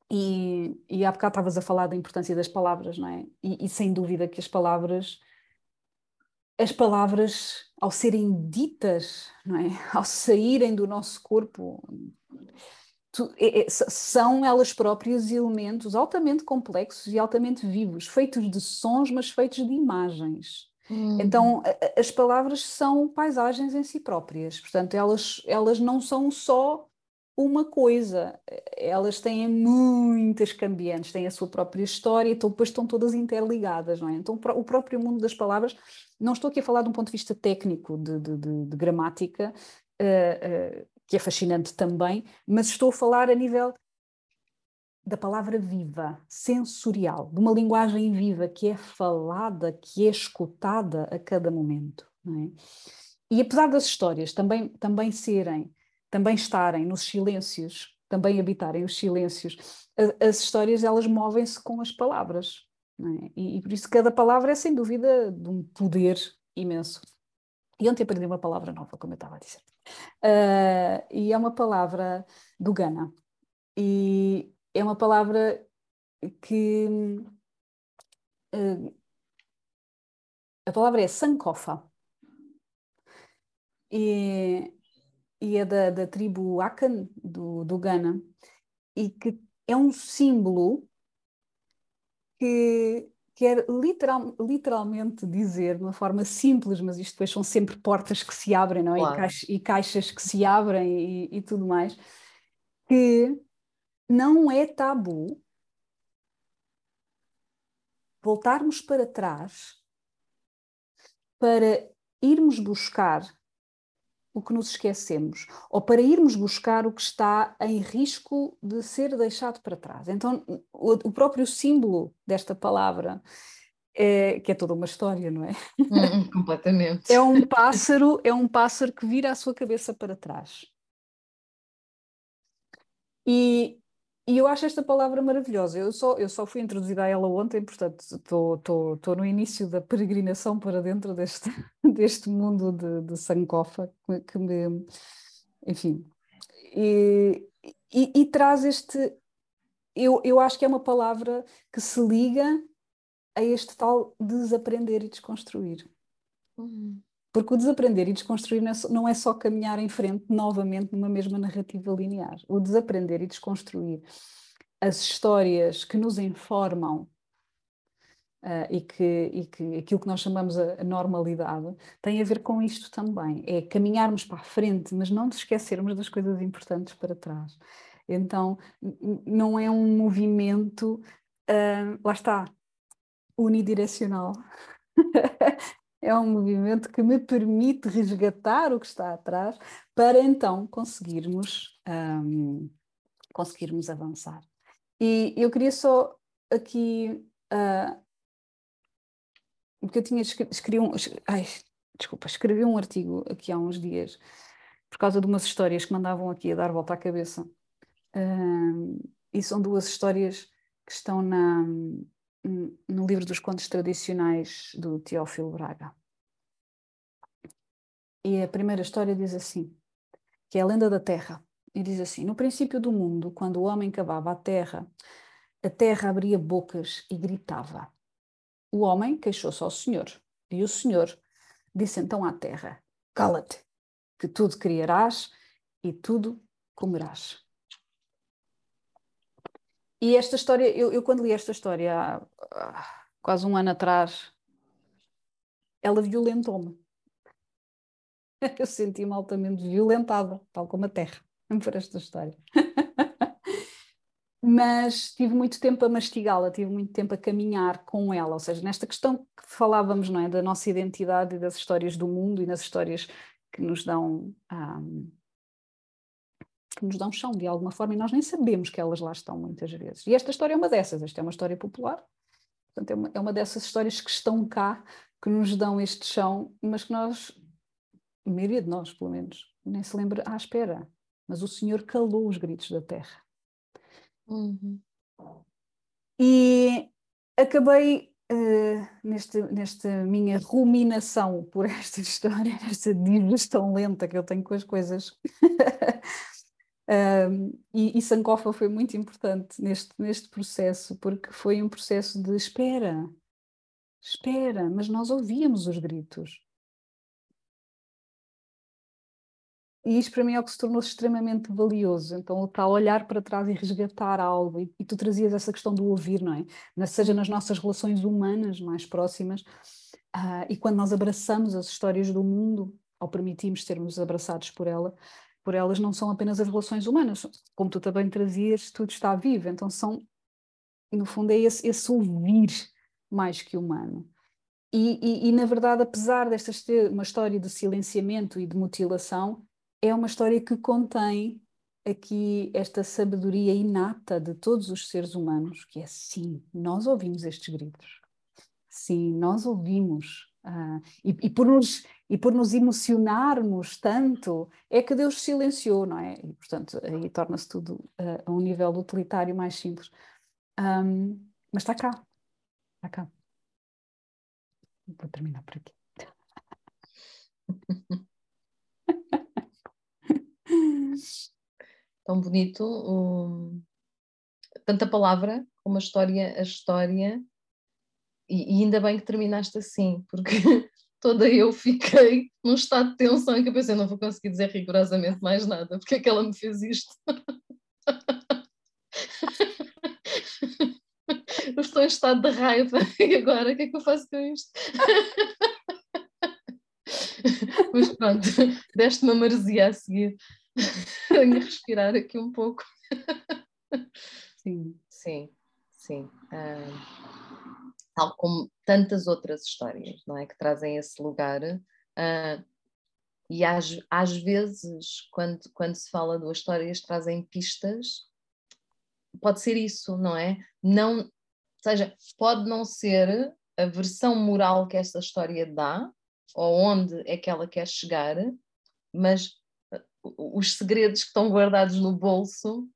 e, e há bocado estavas a falar da importância das palavras, não é? E, e sem dúvida que as palavras, as palavras ao serem ditas, não é? [LAUGHS] Ao saírem do nosso corpo, tu- é- é- são elas próprias elementos altamente complexos e altamente vivos, feitos de sons, mas feitos de imagens. Uhum. Então, a- as palavras são paisagens em si próprias, portanto, elas, elas não são só uma coisa, elas têm muitas cambiantes, têm a sua própria história, então depois estão todas interligadas, não é? Então, o próprio mundo das palavras, não estou aqui a falar de um ponto de vista técnico, de, de- de- de gramática, eh, eh, que é fascinante também, mas estou a falar a nível da palavra viva, sensorial, de uma linguagem viva que é falada, que é escutada a cada momento. é? E apesar das histórias também, também serem, também estarem nos silêncios também habitarem os silêncios, as histórias elas movem-se com as palavras. É? E, e, por isso cada palavra é sem dúvida de um poder imenso. E ontem aprendi uma palavra nova, como eu estava a dizer. Uh, e é uma palavra do Ghana. E é uma palavra que. Uh, a palavra é sankofa. E, e é da, da tribo Akan, do, do Ghana. E que é um símbolo que quer literal, literalmente dizer, de uma forma simples, mas isto depois são sempre portas que se abrem, não é? Claro. E, caixas, e, caixas, que se abrem e, e tudo mais, que não é tabu voltarmos para trás para irmos buscar o que nos esquecemos, ou para irmos buscar o que está em risco de ser deixado para trás. Então, o, o próprio símbolo desta palavra, é, que é toda uma história, não é? Hum, completamente. É um pássaro, é um pássaro que vira a sua cabeça para trás. E, e eu acho esta palavra maravilhosa. Eu só, eu só fui introduzida a ela ontem, portanto estou no início da peregrinação para dentro deste, [LAUGHS] deste mundo de, de Sankofa, que me. Enfim. E, e, e, traz este. Eu, eu acho que é uma palavra que se liga a este tal desaprender e desconstruir. Uhum. Porque o desaprender e desconstruir não é só caminhar em frente novamente numa mesma narrativa linear. O desaprender e desconstruir as histórias que nos informam uh, e, que, e que aquilo que nós chamamos a, a, normalidade tem a ver com isto também. É caminharmos para a frente, mas não nos esquecermos das coisas importantes para trás. Então, não é um movimento, uh, lá está, unidirecional. [LAUGHS] é um movimento que me permite resgatar o que está atrás para então conseguirmos, um, conseguirmos avançar. E eu queria só aqui, uh, porque eu tinha escrevi um, ai, desculpa, escrevi um artigo aqui há uns dias por causa de umas histórias que mandavam aqui a dar volta à cabeça. Um, e são duas histórias que estão na, no livro dos contos tradicionais do Teófilo Braga. E a primeira história diz assim, que é a lenda da terra. E diz assim: No princípio do mundo, quando o homem cavava a terra, a terra abria bocas e gritava. O homem queixou-se ao Senhor, e o Senhor disse então à terra: Cala-te, que tudo criarás e tudo comerás. E esta história, eu, eu quando li esta história há, há quase um ano atrás, ela violentou-me. [LAUGHS] Eu senti-me altamente violentada, tal como a Terra, [LAUGHS] por esta história. [LAUGHS] Mas tive muito tempo a mastigá-la, tive muito tempo a caminhar com ela, ou seja, nesta questão que falávamos, não é, da nossa identidade e das histórias do mundo e das histórias que nos dão um, que nos dão chão de alguma forma e nós nem sabemos que elas lá estão muitas vezes. E esta história é uma dessas, esta é uma história popular, portanto é uma, é uma dessas histórias que estão cá, que nos dão este chão, mas que nós, a maioria de nós pelo menos, nem se lembra, ah espera, mas o Senhor calou os gritos da terra. Uhum. E acabei uh, neste, nesta minha ruminação por esta história, [LAUGHS] esta digestão lenta que eu tenho com as coisas [LAUGHS] Um, e, e Sankofa foi muito importante neste, neste processo, porque foi um processo de espera, espera, mas nós ouvíamos os gritos. E isto para mim é o que se tornou extremamente valioso. Então, o tal olhar para trás e resgatar algo, e, e tu trazias essa questão do ouvir, não é? Seja nas nossas relações humanas mais próximas, uh, e quando nós abraçamos as histórias do mundo, ou permitimos sermos abraçados por ela, por elas não são apenas as relações humanas, como tu também trazias, tudo está vivo, então são, no fundo, é esse, esse ouvir mais que humano. E, e, e, na verdade, apesar desta ser uma história de silenciamento e de mutilação, é uma história que contém aqui esta sabedoria inata de todos os seres humanos, que é sim, nós ouvimos estes gritos. Sim, nós ouvimos Uh, e, e, por nos, e por nos emocionarmos tanto, é que Deus silenciou, não é? E, portanto, aí torna-se tudo uh, a um nível utilitário mais simples. Um, mas está cá, está cá. Vou terminar por aqui. [LAUGHS] Tão bonito, um, tanta palavra, uma história, a história, e, e, ainda bem que terminaste assim, porque [LAUGHS] toda eu fiquei num estado de tensão em que eu pensei, não vou conseguir dizer rigorosamente mais nada, porque é que ela me fez isto? [LAUGHS] eu estou em estado de raiva e agora o que é que eu faço com isto? [LAUGHS] Mas pronto, deste-me a maresia a seguir. Tenho a respirar aqui um pouco. Sim. Sim, sim. Uh, tal como tantas outras histórias, não é? Que trazem esse lugar. Uh, e às, às vezes, quando, quando se fala de histórias, trazem pistas. Pode ser isso, não é? Não, seja, pode não ser a versão moral que essa história dá, ou onde é que ela quer chegar, mas os segredos que estão guardados no bolso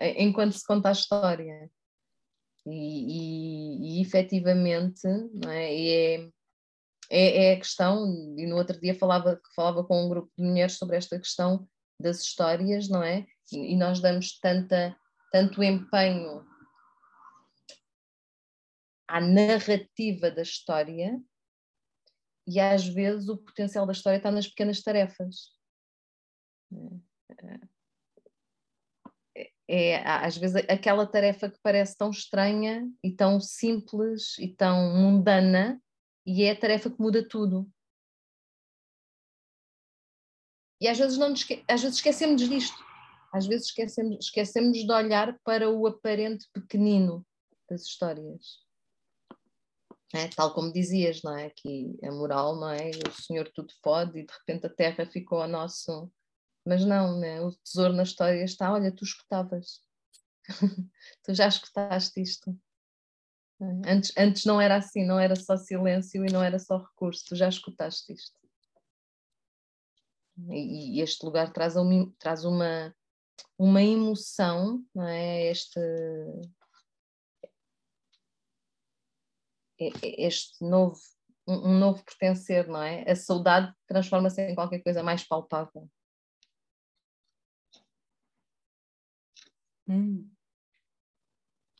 enquanto se conta a história. E, e, efetivamente, não é? é, é, é, a questão, e no outro dia falava, falava com um grupo de mulheres sobre esta questão das histórias, não é? E, e nós damos tanta, tanto empenho à narrativa da história e às vezes o potencial da história está nas pequenas tarefas. É, às vezes aquela tarefa que parece tão estranha e tão simples e tão mundana e é a tarefa que muda tudo. E às vezes, não esque às vezes esquecemos disto. Às vezes esquecemos, esquecemos de olhar para o aparente pequenino das histórias. É, tal como dizias, não é? Que a moral, não é? O Senhor tudo pode e de repente a terra ficou ao nosso mas não, né? o tesouro na história está, olha, tu escutavas. [LAUGHS] tu já escutaste isto. Antes, antes não era assim, não era só silêncio e não era só recurso, tu já escutaste isto. E, e este lugar traz uma, traz uma, uma emoção, não é? Este, este novo, um novo pertencer, não é? A saudade transforma-se em qualquer coisa mais palpável. Hum.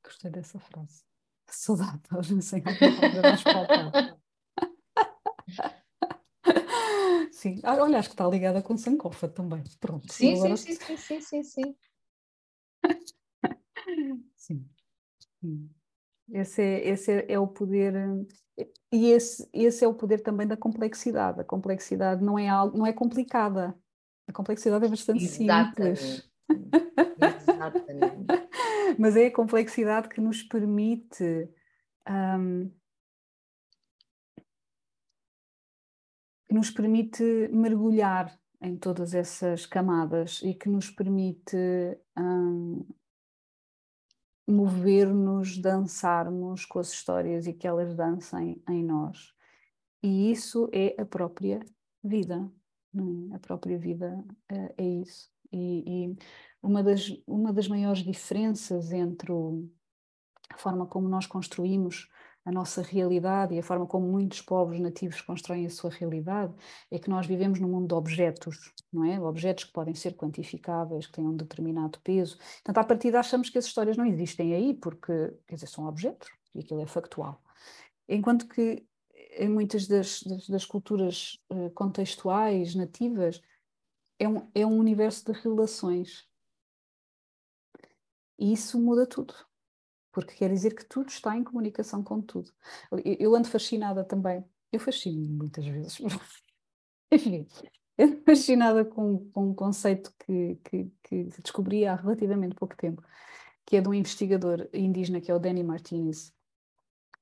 Gostei dessa frase. Saudade, [LAUGHS] não sei é mais. [LAUGHS] Sim, ah, olha, acho que está ligada com Sankofa também. Pronto. Sim, agora... sim, sim, sim, sim, sim, sim. [LAUGHS] sim. Esse, é, esse é, é, o poder, e esse, esse é o poder também da complexidade. A complexidade não é algo, não é complicada. A complexidade é bastante Exatamente. simples. Exatamente. [LAUGHS] Mas é a complexidade que nos permite um, que nos permite mergulhar em todas essas camadas e que nos permite um, mover-nos, dançarmos com as histórias e que elas dancem em nós. E isso é a própria vida. É? A própria vida uh, é isso. E, e, uma, das, uma das maiores diferenças entre o, a forma como nós construímos a nossa realidade e a forma como muitos povos nativos constroem a sua realidade é que nós vivemos num mundo de objetos, não é? Objetos que podem ser quantificáveis, que têm um determinado peso. Portanto, à partida achamos que as histórias não existem aí porque, quer dizer, são objetos e aquilo é factual. Enquanto que em muitas das, das, das culturas uh, contextuais nativas é um, é um universo de relações. E isso muda tudo, porque quer dizer que tudo está em comunicação com tudo. Eu, eu ando fascinada também, eu fascino muitas vezes, [LAUGHS] enfim, fascinada com, com um conceito que, que, que descobri há relativamente pouco tempo, que é de um investigador indígena que é o Danny Martinez,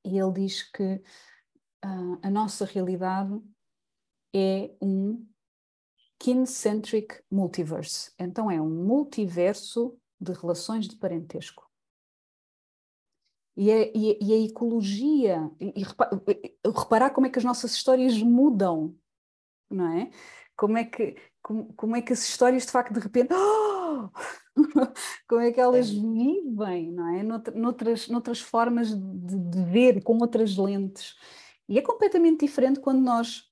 e ele diz que uh, a nossa realidade é um kin-centric multiverse. Então é um multiverso de relações de parentesco. e a, e, e a ecologia, e, e reparar como é que as nossas histórias mudam, não é? Como é que, como, como é que as histórias de facto de repente, oh! [GASPS] como é que elas é. vivem, não é? Noutras, noutras formas de, de ver, com outras lentes. E é completamente diferente quando nós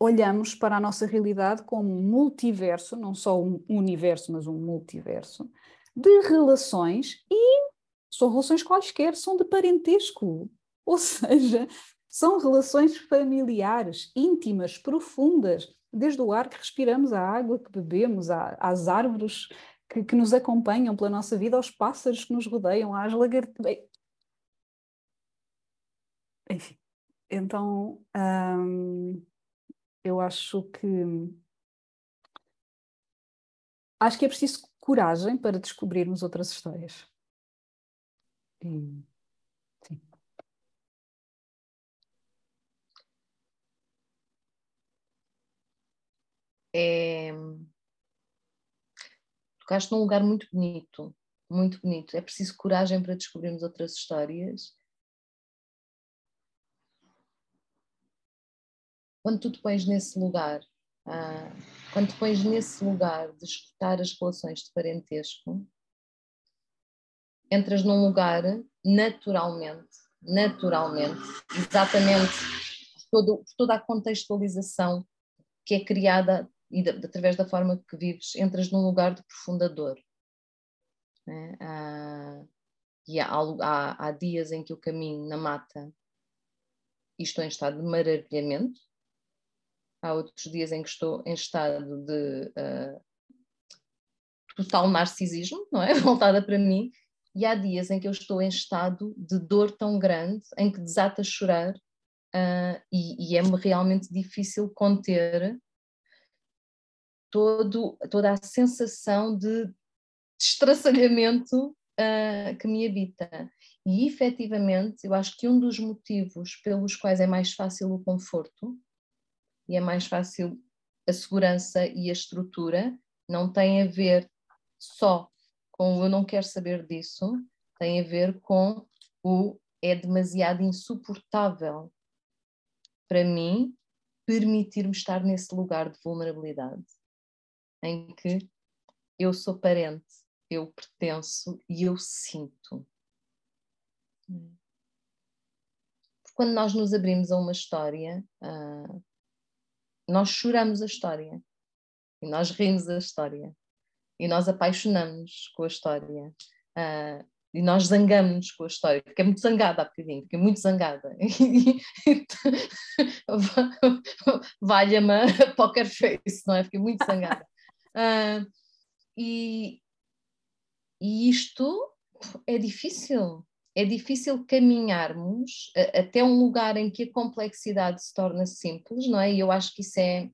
olhamos para a nossa realidade como um multiverso, não só um universo, mas um multiverso, de relações e são relações quaisquer, são de parentesco. Ou [LAUGHS] seja, são relações familiares, íntimas, profundas, desde o ar que respiramos, à água que bebemos, às árvores que, que nos acompanham pela nossa vida, aos pássaros que nos rodeiam, às lagartixas. Enfim, então hum, eu acho que acho que é preciso coragem para descobrirmos outras histórias. E, sim. É... Tocaste num lugar muito bonito, muito bonito. É preciso coragem para descobrirmos outras histórias. Quando tu te pões nesse lugar, ah, quando te pões nesse lugar de escutar as relações de parentesco, entras num lugar naturalmente, naturalmente, exatamente todo, toda a contextualização que é criada e de, através da forma que vives, entras num lugar de profunda dor. É? Ah, e há, há, há dias em que eu caminho na mata e estou em estado de maravilhamento, há outros dias em que estou em estado de uh, total narcisismo, não é? [LAUGHS] Voltada para mim, e há dias em que eu estou em estado de dor tão grande, em que desato a chorar, uh, e, e é-me realmente difícil conter todo, toda a sensação de destraçalhamento uh, que me habita. E efetivamente, eu acho que um dos motivos pelos quais é mais fácil o conforto e é mais fácil a segurança e a estrutura não tem a ver só com o eu não quero saber disso, tem a ver com o é demasiado insuportável para mim permitir-me estar nesse lugar de vulnerabilidade em que eu sou parente, eu pertenço e eu sinto. Quando nós nos abrimos a uma história, uh, nós choramos a história e nós rimos a história e nós apaixonamos com a história uh, e nós zangamos com a história, fiquei muito zangada há bocadinho, fiquei muito zangada. [LAUGHS] Valha-me a poker face, não é? Fiquei muito zangada. Uh, e, e isto é difícil. É difícil caminharmos até um lugar em que a complexidade se torna simples, não é? E eu acho que isso é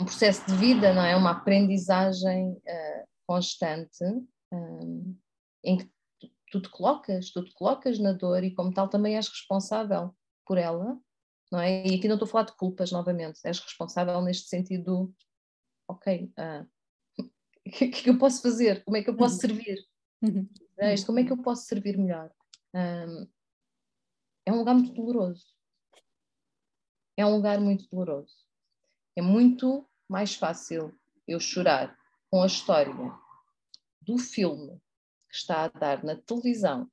um processo de vida, não é? Uma aprendizagem uh, constante um, em que tu, te colocas, tu te colocas na dor e como tal também és responsável por ela, não é? E aqui não estou a falar de culpas novamente, és responsável neste sentido ok, uh, [LAUGHS] o que, que eu posso fazer? Como é que eu posso uhum. servir? Uhum. Como é que eu posso servir melhor? Um, é um lugar muito doloroso. É um lugar muito doloroso. É muito mais fácil eu chorar com a história do filme que está a dar na televisão,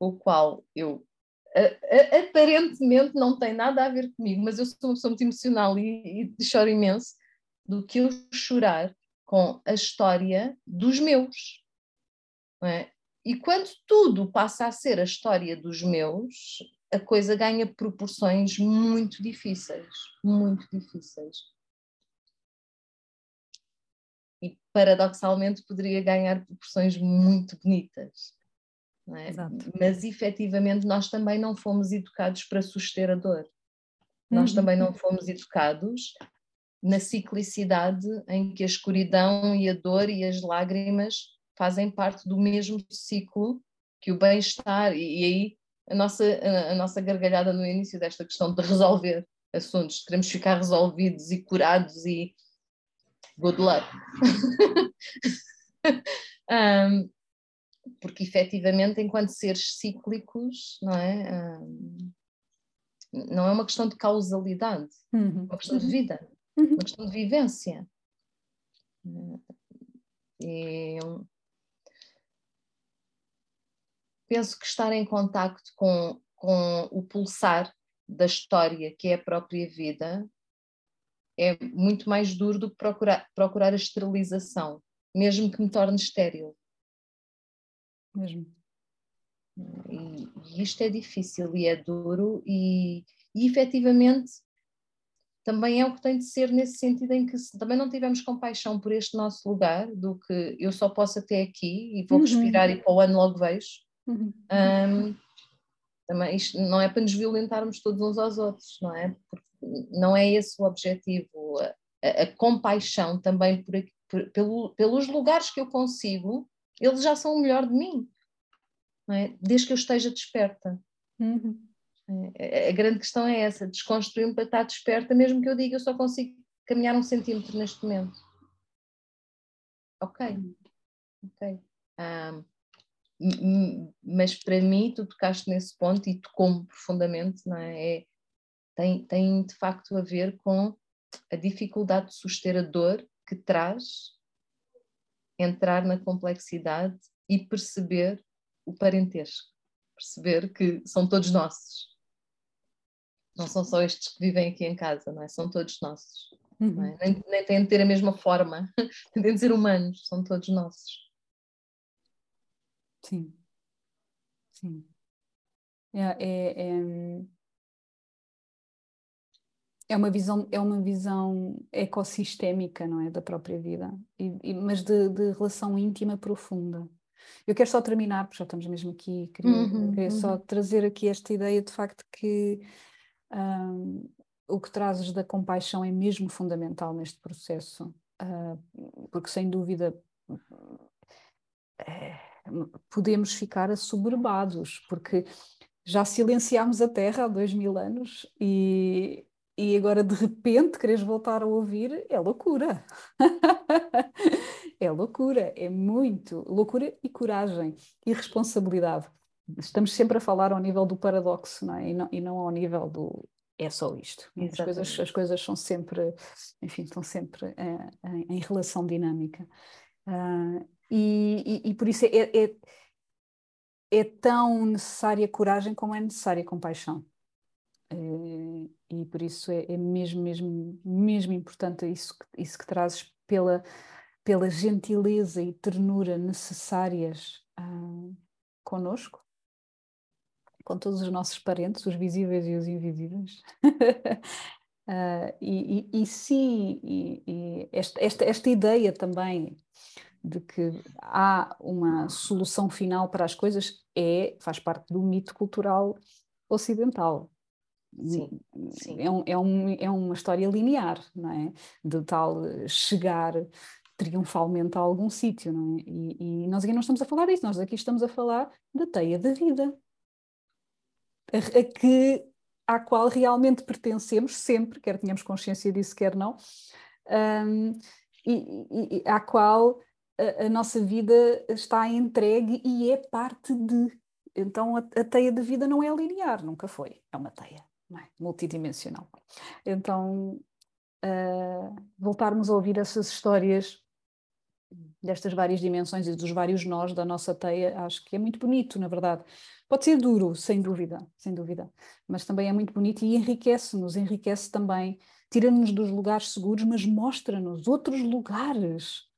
o qual eu a, a, aparentemente não tem nada a ver comigo, mas eu sou uma pessoa muito emocional e, e choro imenso do que eu chorar com a história dos meus. É? E quando tudo passa a ser a história dos meus, a coisa ganha proporções muito difíceis, muito difíceis. E paradoxalmente poderia ganhar proporções muito bonitas. É? Mas efetivamente nós também não fomos educados para suster a dor. Nós uhum. também não fomos educados na ciclicidade em que a escuridão e a dor e as lágrimas fazem parte do mesmo ciclo que o bem-estar e, e, aí a nossa, a, a, nossa gargalhada no início desta questão de resolver assuntos, queremos ficar resolvidos e curados e good luck. [LAUGHS] um, porque efetivamente, enquanto seres cíclicos, não é? Um, não é uma questão de causalidade, Uhum. é uma questão de Uhum. vida, Uhum. uma questão de vivência. E penso que estar em contacto com, com o pulsar da história, que é a própria vida, é muito mais duro do que procurar, procurar a esterilização, mesmo que me torne estéril. Mesmo. E, e isto é difícil e é duro, e, e efetivamente também é o que tem de ser nesse sentido em que se também não tivermos compaixão por este nosso lugar, do que eu só posso até aqui e vou Uhum. respirar e para o ano logo vejo. Uhum. Hum, também isto não é para nos violentarmos todos uns aos outros, não é? Porque não é esse o objetivo. A, a- a compaixão também por, por- pelo- pelos lugares que eu consigo, eles já são o melhor de mim, não é? Desde que eu esteja desperta. Uhum. É, A grande questão é essa, desconstruir-me para estar desperta, mesmo que eu diga eu só consigo caminhar um centímetro neste momento. Ok, ok. Ah, m- m- mas para mim, tu tocaste nesse ponto e tocou-me profundamente, não é? É- tem, tem de facto a ver com a dificuldade de suster a dor que traz entrar na complexidade e perceber o parentesco, perceber que são todos nossos. Não são só estes que vivem aqui em casa, não é? São todos nossos. não Uhum. é? Nem, nem têm de ter a mesma forma, [LAUGHS] têm de ser humanos, são todos nossos. Sim. Sim. É, é, é, é uma visão, é uma visão ecossistémica, não é? Da própria vida, e, e- mas de, de relação íntima profunda. Eu quero só terminar, porque já estamos mesmo aqui, queria, Uhum, queria só uhum. trazer aqui esta ideia de facto que hum, o que trazes da compaixão é mesmo fundamental neste processo, ah, porque sem dúvida eh, podemos ficar assoberbados, porque já silenciámos a Terra há dois mil anos e, e agora de repente queres voltar a ouvir é loucura. [LAUGHS] É loucura, é muito loucura e coragem e responsabilidade. Estamos sempre a falar ao nível do paradoxo, não é? E não, e não ao nível do é só isto. As coisas, as coisas são sempre, enfim, estão sempre eh, em, em relação dinâmica. Ah, e, e- e por isso é, é, é tão necessária coragem como é necessária compaixão. Eh, e por isso é, é mesmo, mesmo, mesmo importante isso que, isso que trazes pela, pela gentileza e ternura necessárias ah, conosco, com todos os nossos parentes, os visíveis e os invisíveis. [LAUGHS] Ah, e, e, e sim, e, e esta, esta, esta ideia também de que há uma solução final para as coisas é, faz parte do mito cultural ocidental. Sim, sim. É, um, é, um, é uma história linear, não é? De tal chegar triunfalmente a algum sítio, não é? E, e nós aqui não estamos a falar disso, nós aqui estamos a falar da teia da vida, a, a que, à qual realmente pertencemos sempre, quer tenhamos consciência disso, quer não, hum, e, e- e à qual a, a nossa vida está entregue e é parte de. Então a, a teia de vida não é linear, nunca foi, é uma teia é? multidimensional. Então ah, voltarmos a ouvir essas histórias destas várias dimensões e dos vários nós da nossa teia, acho que é muito bonito, na verdade. Pode ser duro, sem dúvida, sem dúvida, mas também é muito bonito e enriquece-nos, enriquece também, tira-nos dos lugares seguros, mas mostra-nos outros lugares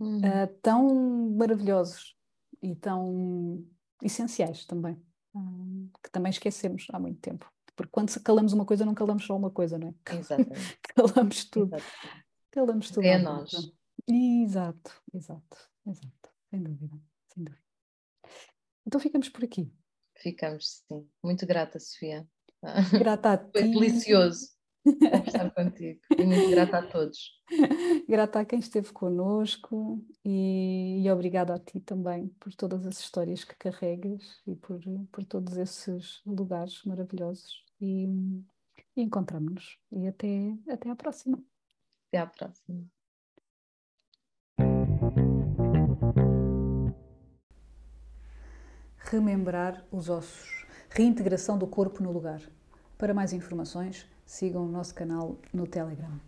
Hum. ah, tão maravilhosos e tão essenciais também, ah, que também esquecemos há muito tempo. Porque quando calamos uma coisa, não calamos só uma coisa, não é? [LAUGHS] Exatamente. Calamos tudo. exatamente. Calamos tudo. É nós. Exato, exato, exato. Sem dúvida, sem dúvida. Então ficamos por aqui. Ficamos, sim. Muito grata, Sofia. Grata a [LAUGHS] Foi ti, conversar contigo. E muito grata a todos. [LAUGHS] grata a quem esteve connosco e, e obrigada a ti também por todas as histórias que carregas e por, por todos esses lugares maravilhosos. E, e encontramos-nos. E até, até à próxima. Até à próxima. remembrar os ossos, reintegração do corpo no lugar. Para mais informações, sigam o nosso canal no Telegram.